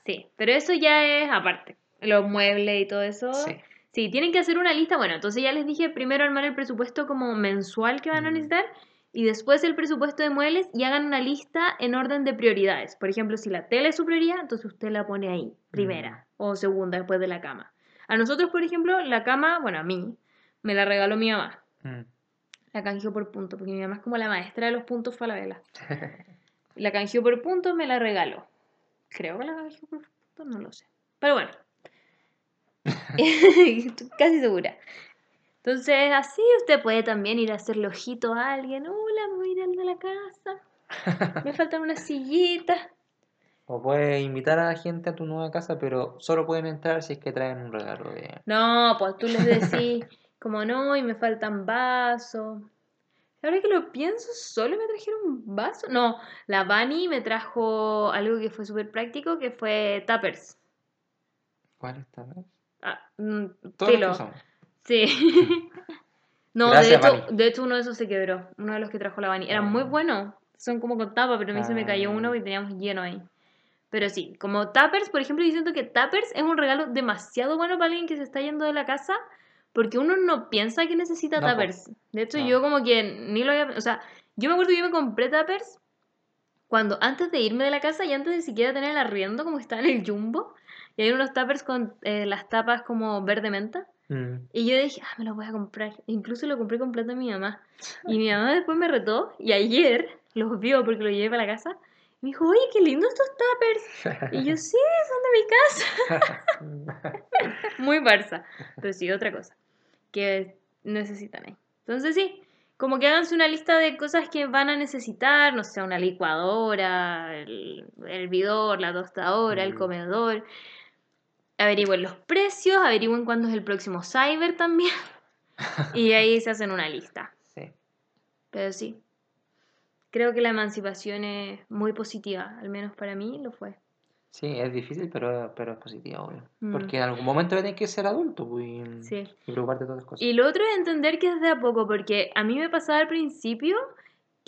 Speaker 1: Sí, pero eso ya es aparte. Los muebles y todo eso.
Speaker 2: Sí.
Speaker 1: Sí, tienen que hacer una lista. Bueno, entonces ya les dije primero armar el presupuesto como mensual que van a necesitar y después el presupuesto de muebles y hagan una lista en orden de prioridades. Por ejemplo, si la tele es su prioridad, entonces usted la pone ahí, primera o segunda después de la cama. A nosotros, por ejemplo, la cama, bueno, a mí, me la regaló mi mamá.
Speaker 2: Mm.
Speaker 1: La canjeó por punto, porque mi mamá es como la maestra de los puntos falabella. La canjeó por puntos, me la regaló. Creo que la canjeó por puntos, no lo sé. Pero bueno. Casi segura. Entonces, así usted puede también ir a hacerle ojito a alguien. Hola, voy a ir de la casa. Me faltan unas sillitas.
Speaker 2: O puedes invitar a la gente a tu nueva casa, pero solo pueden entrar si es que traen un regalo de...
Speaker 1: No, pues tú les decís, como no, y me faltan vasos. Ahora que lo pienso, solo me trajeron un vaso. No, la Bani me trajo algo que fue súper práctico, que fue tuppers.
Speaker 2: ¿Cuál esta vez?
Speaker 1: Ah, mm,
Speaker 2: Todos.
Speaker 1: Sí. no,
Speaker 2: Gracias,
Speaker 1: de hecho,
Speaker 2: Bani.
Speaker 1: de hecho uno de esos se quebró. Uno de los que trajo la Bani. Era muy
Speaker 2: Ah.
Speaker 1: bueno. Son como con tapa, pero a mí se me cayó
Speaker 2: Ah.
Speaker 1: uno y teníamos lleno ahí. Pero sí, como tuppers, por ejemplo, yo siento que tuppers es un regalo demasiado bueno para alguien que se está yendo de la casa, porque uno no piensa que necesita
Speaker 2: No, po.
Speaker 1: tuppers. De hecho,
Speaker 2: No.
Speaker 1: yo como que ni lo había... O sea, yo me acuerdo que yo me compré tuppers cuando antes de irme de la casa y antes de siquiera tener el arriendo, como estaba en el jumbo, y hay unos tuppers con eh, las tapas como verde menta.
Speaker 2: Mm.
Speaker 1: Y yo dije, ah, me los voy a comprar. E incluso lo compré con plata de mi mamá. Y mi mamá después me retó y ayer los vio porque lo llevé para la casa. Y me dijo, oye, qué lindos estos tuppers. Y yo, sí, son de mi casa. Muy Barça. Pero sí, otra cosa que necesitan ahí. Entonces sí, como que háganse una lista de cosas que van a necesitar, no sé, una licuadora, el hervidor, la tostadora, el
Speaker 2: Mm.
Speaker 1: comedor. Averigüen los precios, averigüen cuándo es el próximo cyber también. Y ahí se hacen una lista.
Speaker 2: Sí.
Speaker 1: Pero sí, creo que la emancipación es muy positiva, al menos para mí lo fue.
Speaker 2: Sí, es difícil, pero, pero es positivo, obvio.
Speaker 1: Mm.
Speaker 2: Porque en algún momento tienes que ser adulto pues, y,
Speaker 1: Sí.
Speaker 2: y preocuparte de todas las cosas.
Speaker 1: Y lo otro es entender que es de a poco, porque a mí me pasaba al principio,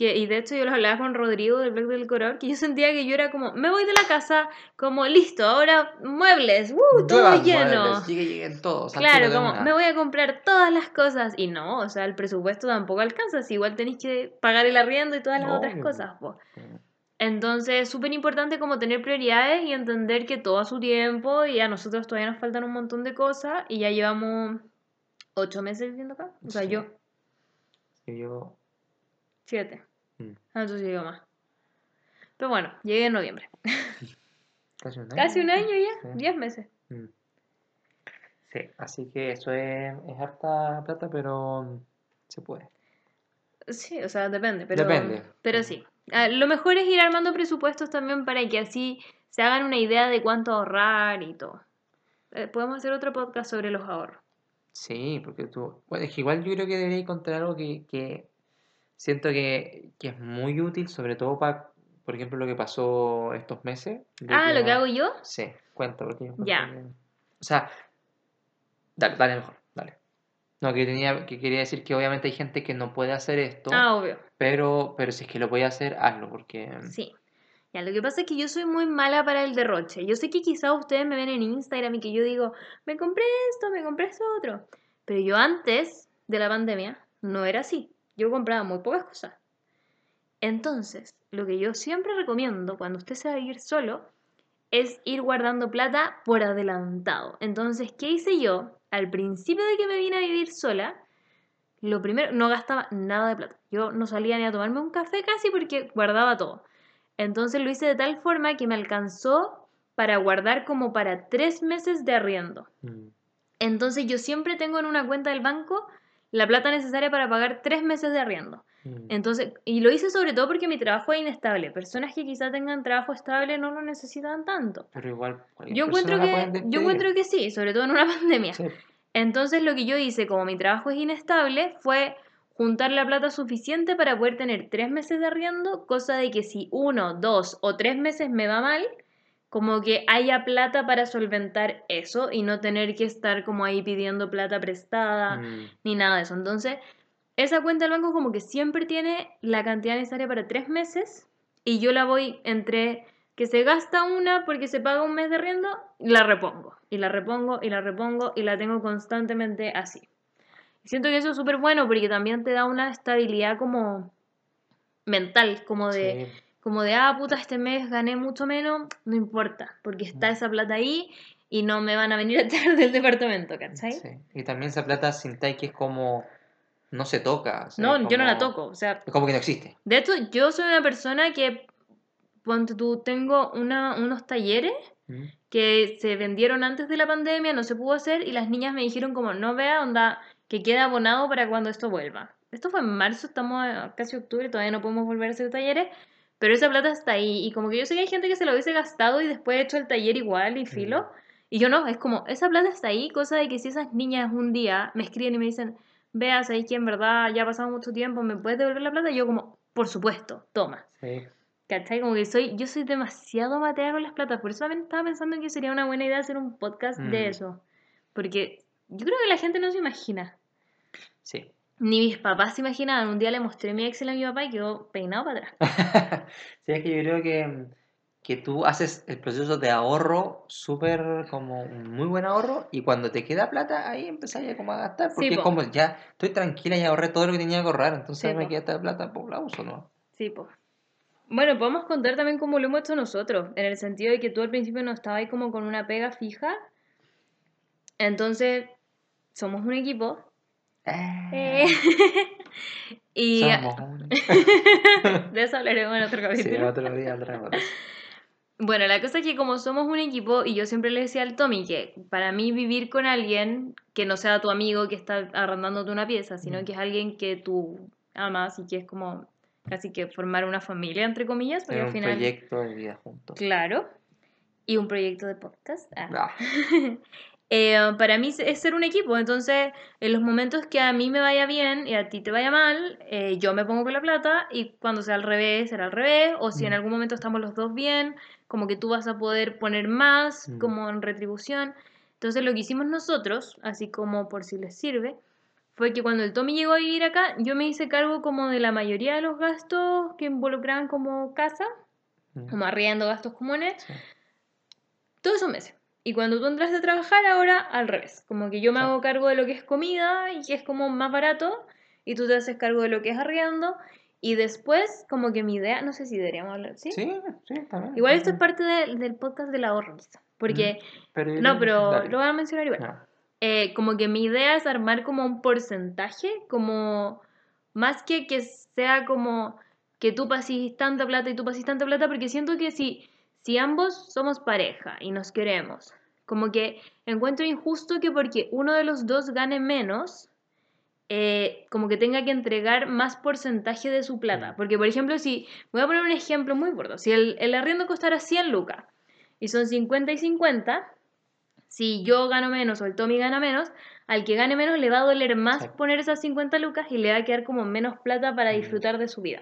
Speaker 1: que, y de hecho yo lo hablaba con Rodrigo del blog del color, que yo sentía que yo era como, me voy de la casa, como listo, ahora muebles, ¡uh! Todo lleno.
Speaker 2: muebles, llegue- lleguen todos.
Speaker 1: Claro, como
Speaker 2: una.
Speaker 1: me voy a comprar todas las cosas. Y no, o sea, el presupuesto tampoco alcanza. Si igual tenéis que pagar el arriendo y todas las otras
Speaker 2: Obvio.
Speaker 1: cosas. po. Entonces es súper importante como tener prioridades y entender que todo a su tiempo y a nosotros todavía nos faltan un montón de cosas y ya llevamos ocho meses viviendo acá. O sea,
Speaker 2: Sí.
Speaker 1: yo,
Speaker 2: Y yo...
Speaker 1: siete.
Speaker 2: Mm,
Speaker 1: Ah, entonces llego más. Pero bueno, llegué en noviembre.
Speaker 2: Casi un año.
Speaker 1: Casi un año ya,
Speaker 2: Sí.
Speaker 1: diez meses.
Speaker 2: Mm. Sí, así que eso es, es harta plata, pero mm, se puede.
Speaker 1: Sí, o sea, depende, pero,
Speaker 2: Depende.
Speaker 1: pero sí. Ah, lo mejor es ir armando presupuestos también para que así se hagan una idea de cuánto ahorrar y todo. Eh, podemos hacer otro podcast sobre los ahorros.
Speaker 2: Sí, porque tú... Bueno, es que igual yo creo que debería encontrar algo que, que siento que, que es muy útil, sobre todo para, por ejemplo, lo que pasó estos meses.
Speaker 1: Ah, lo que hago yo.
Speaker 2: Sí, cuento, porque yo
Speaker 1: Ya.
Speaker 2: que- O sea, dale, dale mejor, dale. No, que tenía, que quería decir que obviamente hay gente que no puede hacer esto,
Speaker 1: Ah, obvio.
Speaker 2: pero, pero si es que lo puede hacer, hazlo, porque
Speaker 1: Sí. Ya, lo que pasa es que yo soy muy mala para el derroche. Yo sé que quizás ustedes me ven en Instagram y que yo digo, me compré esto, me compré esto otro. Pero yo antes de la pandemia no era así. Yo compraba muy pocas cosas. Entonces, lo que yo siempre recomiendo cuando usted se va a vivir solo es ir guardando plata por adelantado. Entonces, ¿qué hice yo? Al principio de que me vine a vivir sola, lo primero, no gastaba nada de plata. Yo no salía ni a tomarme un café casi porque guardaba todo. Entonces lo hice de tal forma que me alcanzó para guardar como para tres meses de arriendo.
Speaker 2: Mm.
Speaker 1: Entonces yo siempre tengo en una cuenta del banco la plata necesaria para pagar tres meses de arriendo.
Speaker 2: Mm.
Speaker 1: Entonces, y lo hice sobre todo porque mi trabajo es inestable. Personas que quizás tengan trabajo estable no lo necesitan tanto.
Speaker 2: Pero igual.
Speaker 1: Yo encuentro, que, yo encuentro que sí, sobre todo en una pandemia.
Speaker 2: Sí.
Speaker 1: Entonces lo que yo hice, como mi trabajo es inestable, fue juntar la plata suficiente para poder tener tres meses de arriendo, cosa de que si uno, dos o tres meses me va mal, como que haya plata para solventar eso y no tener que estar como ahí pidiendo plata prestada
Speaker 2: Mm.
Speaker 1: ni nada de eso. Entonces, esa cuenta del banco como que siempre tiene la cantidad necesaria para tres meses y yo la voy entre que se gasta una porque se paga un mes de arriendo, la repongo y la repongo y la repongo y la tengo constantemente así. Y Siento que eso es súper bueno porque también te da una estabilidad como mental, como de,
Speaker 2: Sí.
Speaker 1: Como de, ah, puta, este mes gané mucho menos, no importa, porque está
Speaker 2: Mm.
Speaker 1: esa plata ahí y no me van a venir a echar del departamento, ¿cachai?
Speaker 2: Sí. Y también esa plata sintáis que es como. No se toca. o sea,
Speaker 1: No,
Speaker 2: es
Speaker 1: yo no la
Speaker 2: como-
Speaker 1: toco, o sea,
Speaker 2: Es como que no existe.
Speaker 1: De hecho, yo soy una persona que, ponte tú, tengo una, unos talleres
Speaker 2: Mm.
Speaker 1: que se vendieron antes de la pandemia, no se pudo hacer, y las niñas me dijeron como, no vea, onda, que queda abonado para cuando esto vuelva. Esto fue en marzo, estamos a casi octubre, todavía no podemos volver a hacer talleres, pero esa plata está ahí, y como que yo sé que hay gente que se lo hubiese gastado y después hecho el taller igual y filo, y yo no, es como, esa plata está ahí, cosa de que si esas niñas un día me escriben y me dicen, vea, sabéis que en verdad ya ha pasado mucho tiempo, ¿me puedes devolver la plata? Y yo como, por supuesto, toma.
Speaker 2: Sí.
Speaker 1: ¿Cachai? Como que soy, yo soy demasiado matea con las platas. Por eso también estaba pensando que sería una buena idea hacer un podcast de
Speaker 2: Mm.
Speaker 1: eso. Porque yo creo que la gente no se imagina.
Speaker 2: Sí.
Speaker 1: Ni mis papás se imaginaban. Un día le mostré mi Excel a mi papá y quedó peinado para atrás.
Speaker 2: sí, es que yo creo que, que tú haces el proceso de ahorro súper como un muy buen ahorro y cuando te queda plata ahí empezás ya como a gastar porque es
Speaker 1: po.
Speaker 2: como ya estoy tranquila y ahorré todo lo que tenía que ahorrar entonces
Speaker 1: Sí,
Speaker 2: me
Speaker 1: po.
Speaker 2: queda esta plata pues la uso ¿no?
Speaker 1: Sí, pues. Bueno, podemos contar también cómo lo hemos hecho nosotros. En el sentido de que tú al principio no estabas ahí como con una pega fija. Entonces, somos un equipo. Eh, y
Speaker 2: Somos un-
Speaker 1: de eso hablaremos en otro
Speaker 2: sí,
Speaker 1: capítulo.
Speaker 2: otro día.
Speaker 1: Bueno, la cosa es que como somos un equipo, y yo siempre le decía al Tommy que para mí vivir con alguien que no sea tu amigo que está arrendándote una pieza, sino
Speaker 2: Mm.
Speaker 1: que es alguien que tú amas y que es como casi que formar una familia, entre comillas, porque
Speaker 2: Tener
Speaker 1: al
Speaker 2: un
Speaker 1: final...
Speaker 2: proyecto de vida juntos
Speaker 1: Claro. Y un proyecto de podcast. ah.
Speaker 2: Ah,
Speaker 1: Eh, para mí es ser un equipo, entonces en los momentos que a mí me vaya bien y a ti te vaya mal, eh, yo me pongo con la plata y cuando sea al revés, será al revés, o si en
Speaker 2: Mm.
Speaker 1: algún momento estamos los dos bien, como que tú vas a poder poner más
Speaker 2: Mm.
Speaker 1: como en retribución. Entonces lo que hicimos nosotros, así como por si les sirve, fue que cuando el Tommy llegó a vivir acá, yo me hice cargo como de la mayoría de los gastos que involucraban como casa,
Speaker 2: mm,
Speaker 1: como arriendo, gastos comunes,
Speaker 2: sí.
Speaker 1: todos esos meses. Y cuando tú entras a trabajar ahora, al revés. Como que yo me hago cargo de lo que es comida y que es como más barato, y tú te haces cargo de lo que es arriendo. Y después, como que mi idea, no sé si deberíamos hablar, ¿sí?
Speaker 2: sí, sí, también
Speaker 1: Igual esto es parte de- del podcast del ahorro, quizá. Porque,
Speaker 2: pero
Speaker 1: no, pero
Speaker 2: dale.
Speaker 1: lo voy a mencionar igual.
Speaker 2: Ya.
Speaker 1: Eh, como que mi idea es armar como un porcentaje, como más que que sea como que tú pases tanta plata y tú pases tanta plata, porque siento que si, si ambos somos pareja y nos queremos, como que encuentro injusto que porque uno de los dos gane menos, eh, como que tenga que entregar más porcentaje de su plata. Porque, por ejemplo, si, voy a poner un ejemplo muy gordo, si el, el arriendo costara 100 lucas y son 50 y 50, si yo gano menos o el Tommy gana menos, al que gane menos le va a doler más
Speaker 2: Sí.
Speaker 1: poner esas 50 lucas y le va a quedar como menos plata para disfrutar de su vida.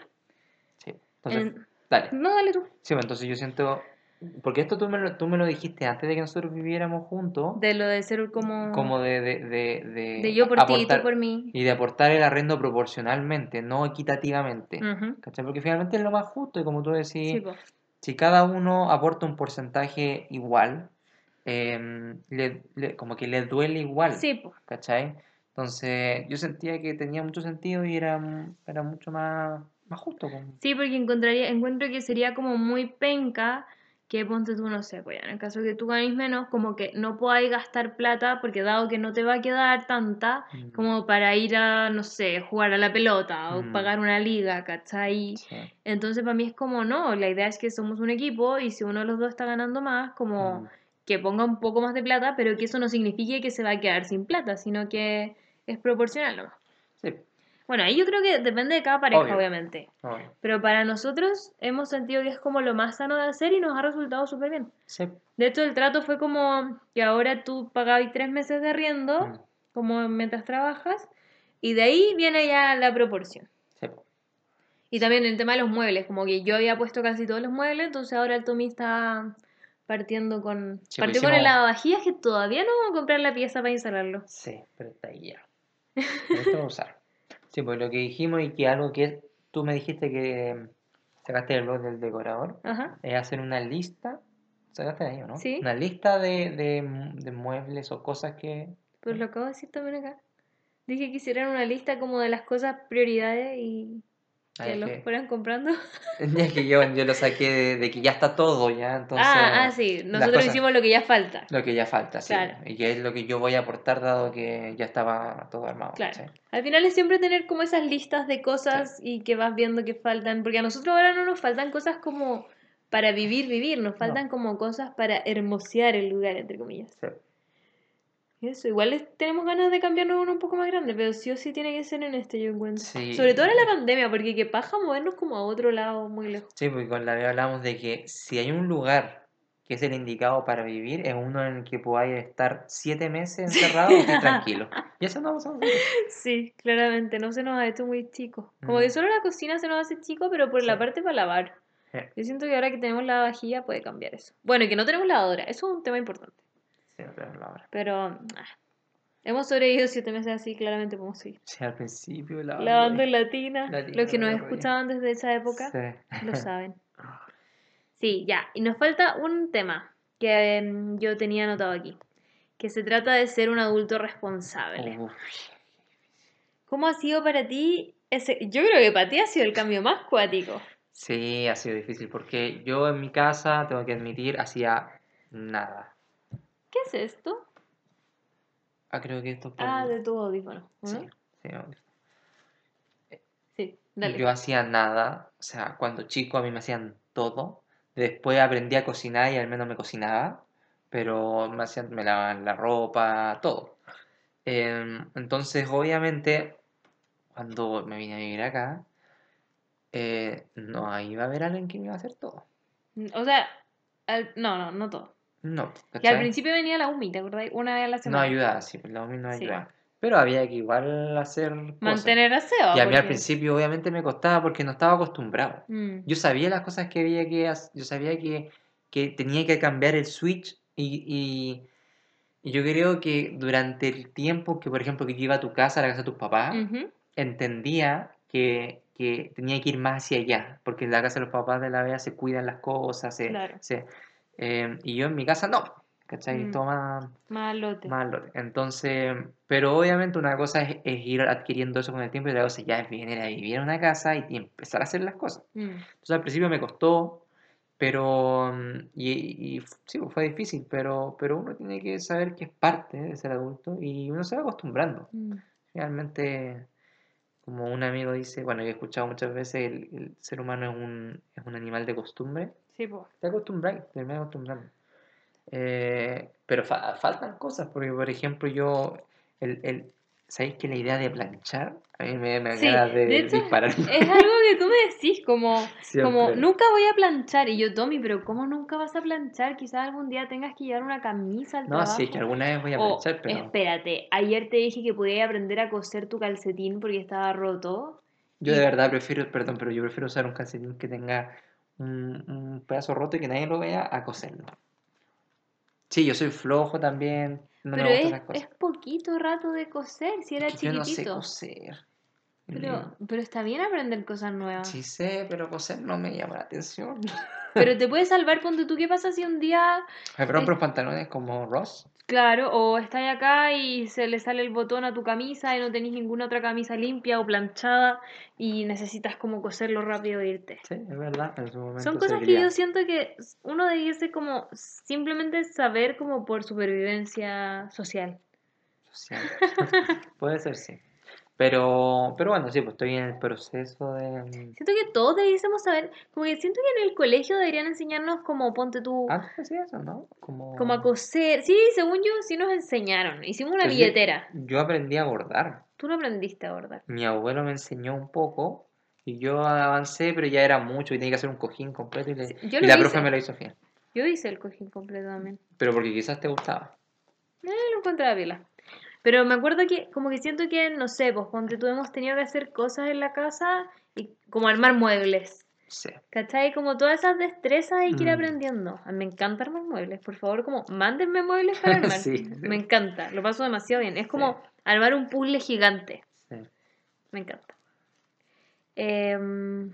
Speaker 2: Sí. Entonces,
Speaker 1: En-
Speaker 2: dale.
Speaker 1: No, dale tú.
Speaker 2: Sí, pues, entonces yo siento. Porque esto tú me, lo, tú me lo dijiste antes de que nosotros viviéramos juntos.
Speaker 1: De lo de ser como...
Speaker 2: como de, de, de, de
Speaker 1: de yo por ti y tú por mí.
Speaker 2: Y de aportar el arrendo proporcionalmente, no equitativamente. ¿Cachai? Porque finalmente es lo más justo y como tú decís,
Speaker 1: Sí,
Speaker 2: si cada uno aporta un porcentaje igual, em, le- le- como que le duele igual.
Speaker 1: Sí, po.
Speaker 2: ¿Cachai? Entonces yo sentía que tenía mucho sentido y era, era mucho más, más justo. como-
Speaker 1: Sí, porque encontraría, encuentro que sería como muy penca que ponte tú, no sé, pues en el caso de que tú ganes menos, como que no podáis gastar plata, porque dado que no te va a quedar tanta,
Speaker 2: Mm,
Speaker 1: como para ir a, no sé, jugar a la pelota o
Speaker 2: Mm.
Speaker 1: pagar una liga, ¿cachai?
Speaker 2: sí,
Speaker 1: Entonces para mí es como, no, la idea es que somos un equipo y si uno de los dos está ganando más, como
Speaker 2: mm,
Speaker 1: que ponga un poco más de plata, pero que eso no signifique que se va a quedar sin plata, sino que es proporcional nomás.
Speaker 2: sí,
Speaker 1: Bueno, ahí yo creo que depende de cada pareja,
Speaker 2: Obvio.
Speaker 1: obviamente.
Speaker 2: obvio.
Speaker 1: Pero para nosotros hemos sentido que es como lo más sano de hacer y nos ha resultado súper bien.
Speaker 2: Sí,
Speaker 1: De hecho, el trato fue como que ahora tú pagabas tres meses de arriendo,
Speaker 2: mm,
Speaker 1: como mientras trabajas, y de ahí viene ya la proporción.
Speaker 2: sí,
Speaker 1: Y también el tema de los muebles, como que yo había puesto casi todos los muebles, entonces ahora el Tommy está partiendo con...
Speaker 2: Sí,
Speaker 1: partió
Speaker 2: pues
Speaker 1: con el lavavajillas que todavía no vamos a comprar la pieza para instalarlo.
Speaker 2: sí, pero está ahí ya. Esto va a usar. Sí, pues lo que dijimos y que algo que tú me dijiste que sacaste del blog del decorador
Speaker 1: Ajá.
Speaker 2: es hacer una lista. ¿Sacaste de ahí no?
Speaker 1: Sí.
Speaker 2: Una lista de, de, de muebles o cosas que.
Speaker 1: Pues lo acabo de decir también acá. Dije que hicieran una lista como de las cosas prioridades y que los
Speaker 2: que-
Speaker 1: fueran comprando.
Speaker 2: Es que yo, yo lo saqué de, de que ya está todo, ya. Entonces,
Speaker 1: ah, ah, sí. Nosotros
Speaker 2: cosas-
Speaker 1: hicimos lo que ya falta.
Speaker 2: Lo que ya falta, sí.
Speaker 1: Claro.
Speaker 2: Y que es lo que yo voy a aportar dado que ya estaba todo armado.
Speaker 1: Claro. Al final es siempre tener como esas listas de cosas y que vas viendo que faltan. Porque a nosotros ahora no nos faltan cosas como para vivir, vivir. Nos faltan como cosas para hermosear el lugar, entre comillas.
Speaker 2: Sí.
Speaker 1: Eso, igual es- tenemos ganas de cambiarnos uno un poco más grande, pero sí o sí tiene que ser en este, yo encuentro.
Speaker 2: Sí.
Speaker 1: Sobre todo en la pandemia, porque qué paja movernos como a otro lado muy lejos.
Speaker 2: Sí, porque con la vez hablamos de que si hay un lugar que es el indicado para vivir, es uno en el que podáis estar siete meses encerrado y tranquilo. Y eso no vamos a hacer.
Speaker 1: Sí, claramente, no se nos ha hecho muy chico. Como
Speaker 2: Mm.
Speaker 1: que solo la cocina se nos hace chico, pero por la
Speaker 2: Sí.
Speaker 1: parte para lavar.
Speaker 2: Sí.
Speaker 1: Yo siento que ahora que tenemos la vajilla puede cambiar eso. Bueno, y que no tenemos lavadora, eso es un tema importante.
Speaker 2: Sí, no tenemos la hora.
Speaker 1: Pero ah, hemos sobrevivido siete meses así, claramente podemos seguir.
Speaker 2: Sí, al principio la
Speaker 1: Lavando en latina.
Speaker 2: Latina,
Speaker 1: Los que nos
Speaker 2: la
Speaker 1: escuchaban desde esa época
Speaker 2: Sí.
Speaker 1: lo saben. Sí, ya. Y nos falta un tema que em, yo tenía anotado aquí. Que se trata de ser un adulto responsable.
Speaker 2: Uf,
Speaker 1: ¿Cómo ha sido para ti ese? Yo creo que para ti ha sido el cambio más cuático.
Speaker 2: Sí, ha sido difícil porque yo en mi casa, tengo que admitir, hacía nada.
Speaker 1: ¿Qué es esto?
Speaker 2: Ah, creo que esto es por-
Speaker 1: Ah, de tu audífono. ¿o
Speaker 2: Sí, sí.
Speaker 1: Sí, dale.
Speaker 2: Yo hacía nada, o sea, cuando chico a mí me hacían todo. Después aprendí a cocinar y al menos me cocinaba, pero me hacían, me lavaban la ropa, todo. Em, entonces, obviamente, cuando me vine a vivir acá, eh, no iba a haber alguien que me iba a hacer todo.
Speaker 1: O sea, no, no, no todo.
Speaker 2: No,
Speaker 1: Que al
Speaker 2: ¿cachai?
Speaker 1: principio venía la UMI, ¿te acordás? Una vez a la
Speaker 2: No ayudaba, sí, pues la UMI no
Speaker 1: Sí.
Speaker 2: ayudaba. Pero había que igual hacer cosas.
Speaker 1: Mantener aseo.
Speaker 2: Y a mí al principio obviamente me costaba porque no estaba acostumbrado.
Speaker 1: Mm,
Speaker 2: Yo sabía las cosas que había que hacer, yo sabía que, que tenía que cambiar el switch y, y, y yo creo que durante el tiempo que, por ejemplo, que yo iba a tu casa, a la casa de tus papás, entendía que, que tenía que ir más hacia allá, porque en la casa de los papás de la vea se cuidan las cosas, se,
Speaker 1: Claro.
Speaker 2: se- eh, y yo en mi casa no, ¿cachai?
Speaker 1: Mm.
Speaker 2: Todo más,
Speaker 1: lote.
Speaker 2: más lote. Entonces, pero obviamente una cosa es, es ir adquiriendo eso con el tiempo y otra cosa ya es venir a vivir en una casa y, y empezar a hacer las cosas.
Speaker 1: Mm,
Speaker 2: Entonces al principio me costó, pero mm, y, y sí, pues, fue difícil, pero, pero uno tiene que saber que es parte de ser adulto y uno se va acostumbrando.
Speaker 1: mm.
Speaker 2: Realmente, como un amigo dice, bueno, yo he escuchado muchas veces, el, el ser humano es un, es un animal de costumbre.
Speaker 1: Sí, pues.
Speaker 2: Te acostumbras, te acostumbrando. Eh, pero fa- faltan cosas, porque por ejemplo yo, el, el, ¿sabéis que la idea de planchar? A mí me, me da
Speaker 1: Sí,
Speaker 2: de,
Speaker 1: de hecho,
Speaker 2: disparar.
Speaker 1: Es algo que tú me decís, como, como nunca voy a planchar. Y yo, Tommy, pero ¿cómo nunca vas a planchar? Quizás algún día tengas que llevar una camisa al
Speaker 2: No,
Speaker 1: trabajo.
Speaker 2: sí, es que alguna vez voy a
Speaker 1: O,
Speaker 2: planchar, pero
Speaker 1: espérate, ayer te dije que podías aprender a coser tu calcetín porque estaba roto.
Speaker 2: yo de verdad prefiero, perdón, pero yo prefiero usar un calcetín que tenga un, un pedazo roto y que nadie lo vea a coserlo. Sí, yo soy flojo también, no
Speaker 1: pero
Speaker 2: me
Speaker 1: es,
Speaker 2: las cosas.
Speaker 1: es poquito rato de coser, si era
Speaker 2: que yo no sé
Speaker 1: chiquitito.
Speaker 2: coser.
Speaker 1: pero, pero está bien aprender cosas nuevas.
Speaker 2: Sí sé, pero coser no me llama la atención.
Speaker 1: Pero te puede salvar, ponte tú, ¿qué pasa si un día...
Speaker 2: Me los pantalones como Ross.
Speaker 1: Claro, o estáis acá y se le sale el botón a tu camisa y no tenéis ninguna otra camisa limpia o planchada y necesitas como coserlo rápido e irte.
Speaker 2: Sí, es verdad, en su momento
Speaker 1: Son cosas que yo siento que uno debiese como simplemente saber como por supervivencia social.
Speaker 2: Social. Puede ser, sí. Pero, pero bueno, sí, pues estoy en el proceso de...
Speaker 1: Siento que todos debiésemos saber, como que siento que en el colegio deberían enseñarnos como ponte tú,
Speaker 2: Antes hacía eso, ¿no? Como,
Speaker 1: como a coser. Sí, según yo sí nos enseñaron. Hicimos una billetera.
Speaker 2: Yo aprendí a bordar.
Speaker 1: Tú no aprendiste a bordar.
Speaker 2: Mi abuelo me enseñó un poco y yo avancé, pero ya era mucho y tenía que hacer un cojín completo y, le-
Speaker 1: Sí, yo
Speaker 2: y la
Speaker 1: hice.
Speaker 2: profe me lo hizo bien.
Speaker 1: Yo hice el cojín completo también.
Speaker 2: Pero porque quizás te gustaba.
Speaker 1: Eh, lo encontré a pila. Pero me acuerdo que, como que siento que, no sé, pues cuando tú hemos tenido que hacer cosas en la casa y como armar muebles.
Speaker 2: Sí.
Speaker 1: ¿Cachai? Como todas esas destrezas hay que ir
Speaker 2: Mm.
Speaker 1: aprendiendo. A mí Me encanta armar muebles. Por favor, como mándenme muebles para armar.
Speaker 2: Sí.
Speaker 1: Me encanta. Lo paso demasiado bien. Es como armar un puzzle gigante.
Speaker 2: sí.
Speaker 1: Me encanta. Em,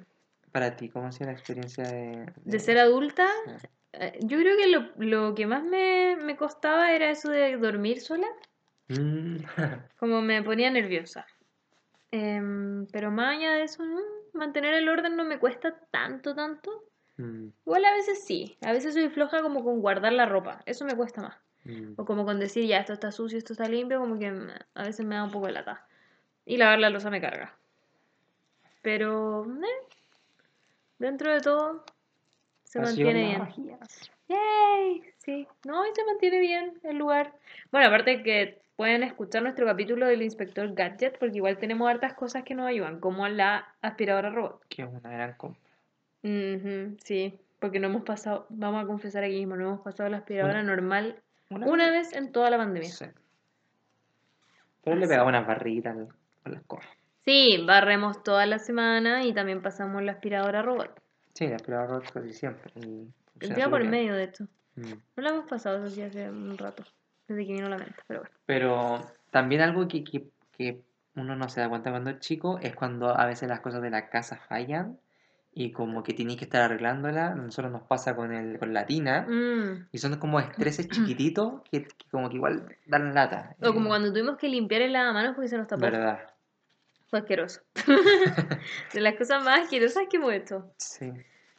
Speaker 2: Para ti, ¿cómo ha sido la experiencia de,
Speaker 1: de ser adulta,
Speaker 2: Sí.
Speaker 1: eh, yo creo que lo, lo que más me, me costaba era eso de dormir sola.
Speaker 2: Mm,
Speaker 1: Como me ponía nerviosa. Em, pero más allá de eso, ¿no? mantener el orden no me cuesta tanto, tanto.
Speaker 2: mm,
Speaker 1: Igual a veces sí. A veces soy floja como con guardar la ropa. Eso me cuesta más.
Speaker 2: mm.
Speaker 1: O como con decir, ya, esto está sucio, esto está limpio, como que a veces me da un poco de lata. Y lavar la losa me carga. Pero, eh, dentro de todo, se mantiene bien. ¡Yay! Sí, no, y se mantiene bien el lugar. Bueno, aparte que pueden escuchar nuestro capítulo del inspector Gadget, porque igual tenemos hartas cosas que nos ayudan, como la aspiradora robot.
Speaker 2: Que es una gran compra.
Speaker 1: Ujú, sí, porque no hemos pasado, vamos a confesar aquí mismo, no hemos pasado la aspiradora
Speaker 2: Una-
Speaker 1: normal una vez en toda la pandemia.
Speaker 2: Sí. Pero le pegaba unas barritas con las cosas.
Speaker 1: Sí, barremos toda la semana y también pasamos la aspiradora robot.
Speaker 2: Sí, la aspiradora robot casi siempre. y
Speaker 1: El día por medio, de hecho.
Speaker 2: Mm.
Speaker 1: No la hemos pasado, eso sí, hace un rato, desde que vino la venta, pero bueno.
Speaker 2: Pero también algo que, que, que uno no se da cuenta cuando es chico es cuando a veces las cosas de la casa fallan y como que tienes que estar arreglándola. Nosotros nos pasa con, el, con la tina
Speaker 1: Mm.
Speaker 2: y son como estreses chiquititos que, que como que igual dan lata.
Speaker 1: O como
Speaker 2: Eh,
Speaker 1: cuando tuvimos que limpiar el lavamanos porque se nos tapó.
Speaker 2: Verdad,
Speaker 1: Fue asqueroso. de las cosas más asquerosas que hemos hecho.
Speaker 2: sí.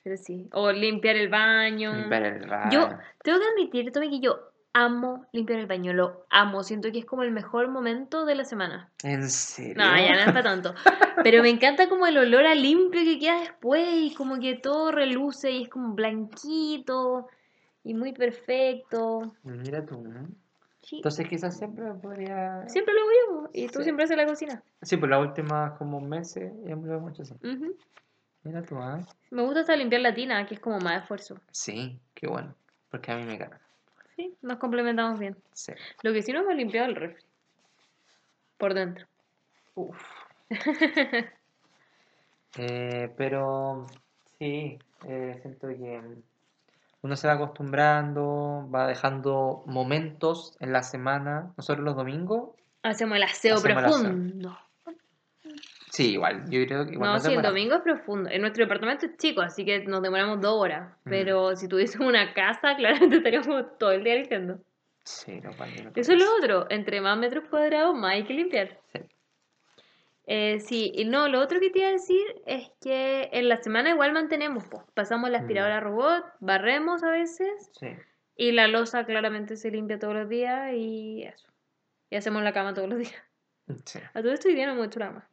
Speaker 1: Pero sí. O limpiar el baño.
Speaker 2: Limpiar el baño.
Speaker 1: Yo tengo que admitir, Tommy, que yo amo limpiar el baño. Lo amo. Siento que es como el mejor momento de la semana.
Speaker 2: ¿En serio?
Speaker 1: No, ya no es para tanto. Pero me encanta como el olor a limpio que queda después y como que todo reluce y es como blanquito y muy perfecto.
Speaker 2: Mira tú, ¿no?
Speaker 1: Sí.
Speaker 2: Entonces quizás siempre podría...
Speaker 1: Siempre lo hago yo. Y tú
Speaker 2: Sí.
Speaker 1: siempre haces la cocina.
Speaker 2: Sí, por las últimas como meses me lo he mucho así.
Speaker 1: Ujú.
Speaker 2: Mira tú, ¿ah?
Speaker 1: Me gusta hasta limpiar la tina, que es como más esfuerzo.
Speaker 2: Sí, qué bueno. Porque a mí me carga.
Speaker 1: Sí, nos complementamos bien.
Speaker 2: Sí.
Speaker 1: Lo que sí no hemos limpiado el refri. Por dentro.
Speaker 2: Uf. Eh, pero sí, eh, siento que uno se va acostumbrando, va dejando momentos en la semana. Nosotros los domingos,
Speaker 1: Hacemos el aseo
Speaker 2: Hacemos el aseo. Sí, igual. Yo creo que igual
Speaker 1: No, sí, el domingo es profundo. En nuestro departamento es chico, así que nos demoramos dos horas.
Speaker 2: Mm.
Speaker 1: Pero si tuviésemos una casa, claramente estaríamos todo el día limpiando.
Speaker 2: Sí, no, cuando no
Speaker 1: Eso es lo otro. Entre más metros cuadrados, más hay que limpiar.
Speaker 2: Sí.
Speaker 1: Eh, sí, y no, lo otro que te iba a decir es que en la semana igual mantenemos, pues. Pasamos la
Speaker 2: Mm.
Speaker 1: aspiradora robot, barremos a veces,
Speaker 2: Sí.
Speaker 1: y la losa claramente se limpia todos los días y eso. Y hacemos la cama todos los días.
Speaker 2: sí.
Speaker 1: A todo esto hoy día no hemos hecho la cama.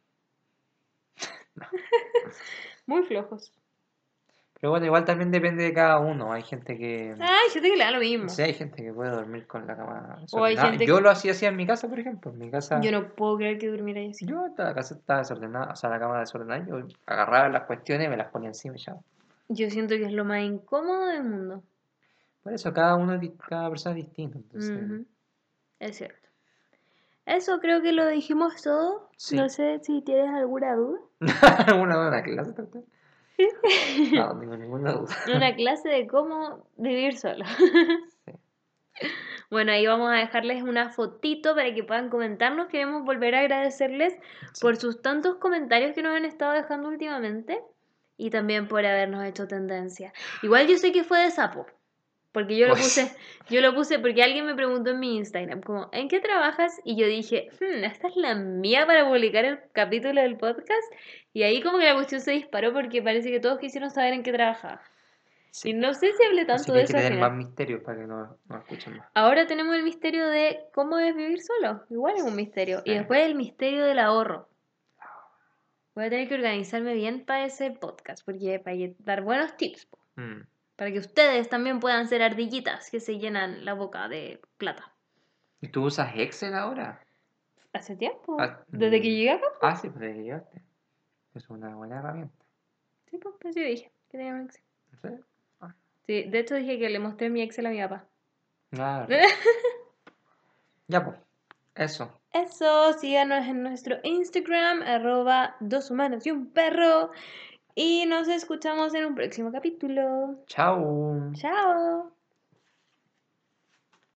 Speaker 1: Muy flojos.
Speaker 2: Pero bueno, igual también depende de cada uno. Hay gente que...
Speaker 1: Ah, hay gente que le da lo mismo.
Speaker 2: Sí, hay gente que puede dormir con la cama
Speaker 1: O hay
Speaker 2: desordenada.
Speaker 1: gente
Speaker 2: Yo
Speaker 1: que-
Speaker 2: lo hacía así en mi casa, por ejemplo. En mi casa...
Speaker 1: Yo no puedo creer que durmiera ahí así.
Speaker 2: Yo la casa estaba desordenada, o sea, la cama desordenada, yo agarraba las cuestiones y me las ponía encima y ya.
Speaker 1: Yo siento que es lo más incómodo del mundo.
Speaker 2: Por eso, cada uno, cada persona es distinta. Entonces.
Speaker 1: Es cierto. Eso creo que lo dijimos todo.
Speaker 2: Sí.
Speaker 1: No sé si tienes alguna duda.
Speaker 2: ¿Alguna duda en la clase, doctor? No, no tengo ninguna duda.
Speaker 1: Una clase de cómo vivir solo.
Speaker 2: Sí.
Speaker 1: Bueno, ahí vamos a dejarles una fotito para que puedan comentarnos. Queremos volver a agradecerles
Speaker 2: Sí.
Speaker 1: por sus tantos comentarios que nos han estado dejando últimamente y también por habernos hecho tendencia. Igual yo sé que fue de sapo. Porque yo lo puse, yo lo puse porque alguien me preguntó en mi Instagram, como, ¿en qué trabajas? Y yo dije, "Hmm, esta es la mía para publicar el capítulo del podcast. Y ahí como que la cuestión se disparó porque parece que todos quisieron saber en qué trabajaba.
Speaker 2: Sí.
Speaker 1: Y no sé si hablé
Speaker 2: Así
Speaker 1: tanto
Speaker 2: que
Speaker 1: de
Speaker 2: hay que
Speaker 1: eso al
Speaker 2: tener más misterios para que no, no escuchen más.
Speaker 1: Ahora tenemos el misterio de cómo es vivir solo. Igual es un misterio. Y después el misterio del ahorro. Voy a tener que organizarme bien para ese podcast, porque para que- dar buenos tips,
Speaker 2: Mm.
Speaker 1: Para que ustedes también puedan ser ardillitas que se llenan la boca de plata.
Speaker 2: ¿Y tú usas Excel ahora?
Speaker 1: Hace tiempo,
Speaker 2: Ah,
Speaker 1: desde que
Speaker 2: mm.
Speaker 1: llegué acá,
Speaker 2: Ah, sí, pues desde que llegaste. Es una buena herramienta.
Speaker 1: sí, pues, pues yo dije que tenía un Excel.
Speaker 2: ¿No sé?
Speaker 1: Sí, de hecho dije que le mostré mi Excel a mi papá.
Speaker 2: Nada. ya, pues. Eso.
Speaker 1: Eso, síganos en nuestro Instagram, arroba dos humanos y un perro. Y nos escuchamos en un próximo capítulo.
Speaker 2: Chao.
Speaker 1: Chao.